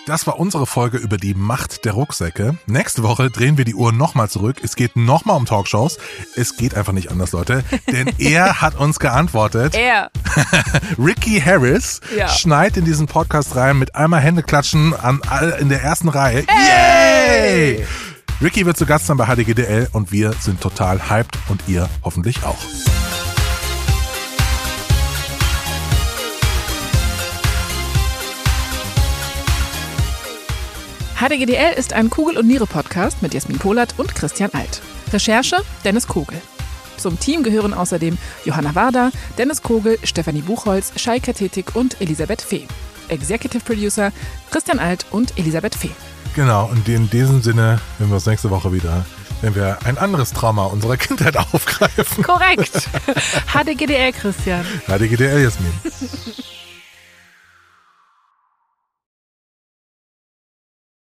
Das war unsere Folge über die Macht der Rucksäcke. Nächste Woche drehen wir die Uhr nochmal zurück. Es geht nochmal um Talkshows. Es geht einfach nicht anders, Leute. Denn er hat uns geantwortet. er. Ricky Harris Ja. schneit in diesen Podcast rein mit einmal Hände klatschen an all, in der ersten Reihe. Yay! Ricky wird zu Gast sein bei HDGDL und wir sind total hyped und ihr hoffentlich auch. HDGDL ist ein Kugel- und Niere-Podcast mit Jasmin Polat und Christian Alt. Recherche Dennis Kogel. Zum Team gehören außerdem Johanna Wader, Dennis Kogel, Stefanie Buchholz, Shaika Tetik und Elisabeth Fee. Executive Producer Christian Alt und Elisabeth Fee. Genau, und in diesem Sinne hören wir uns nächste Woche wieder, wenn wir ein anderes Trauma unserer Kindheit aufgreifen. Korrekt. HDGDL, Christian. HDGDL, Jasmin.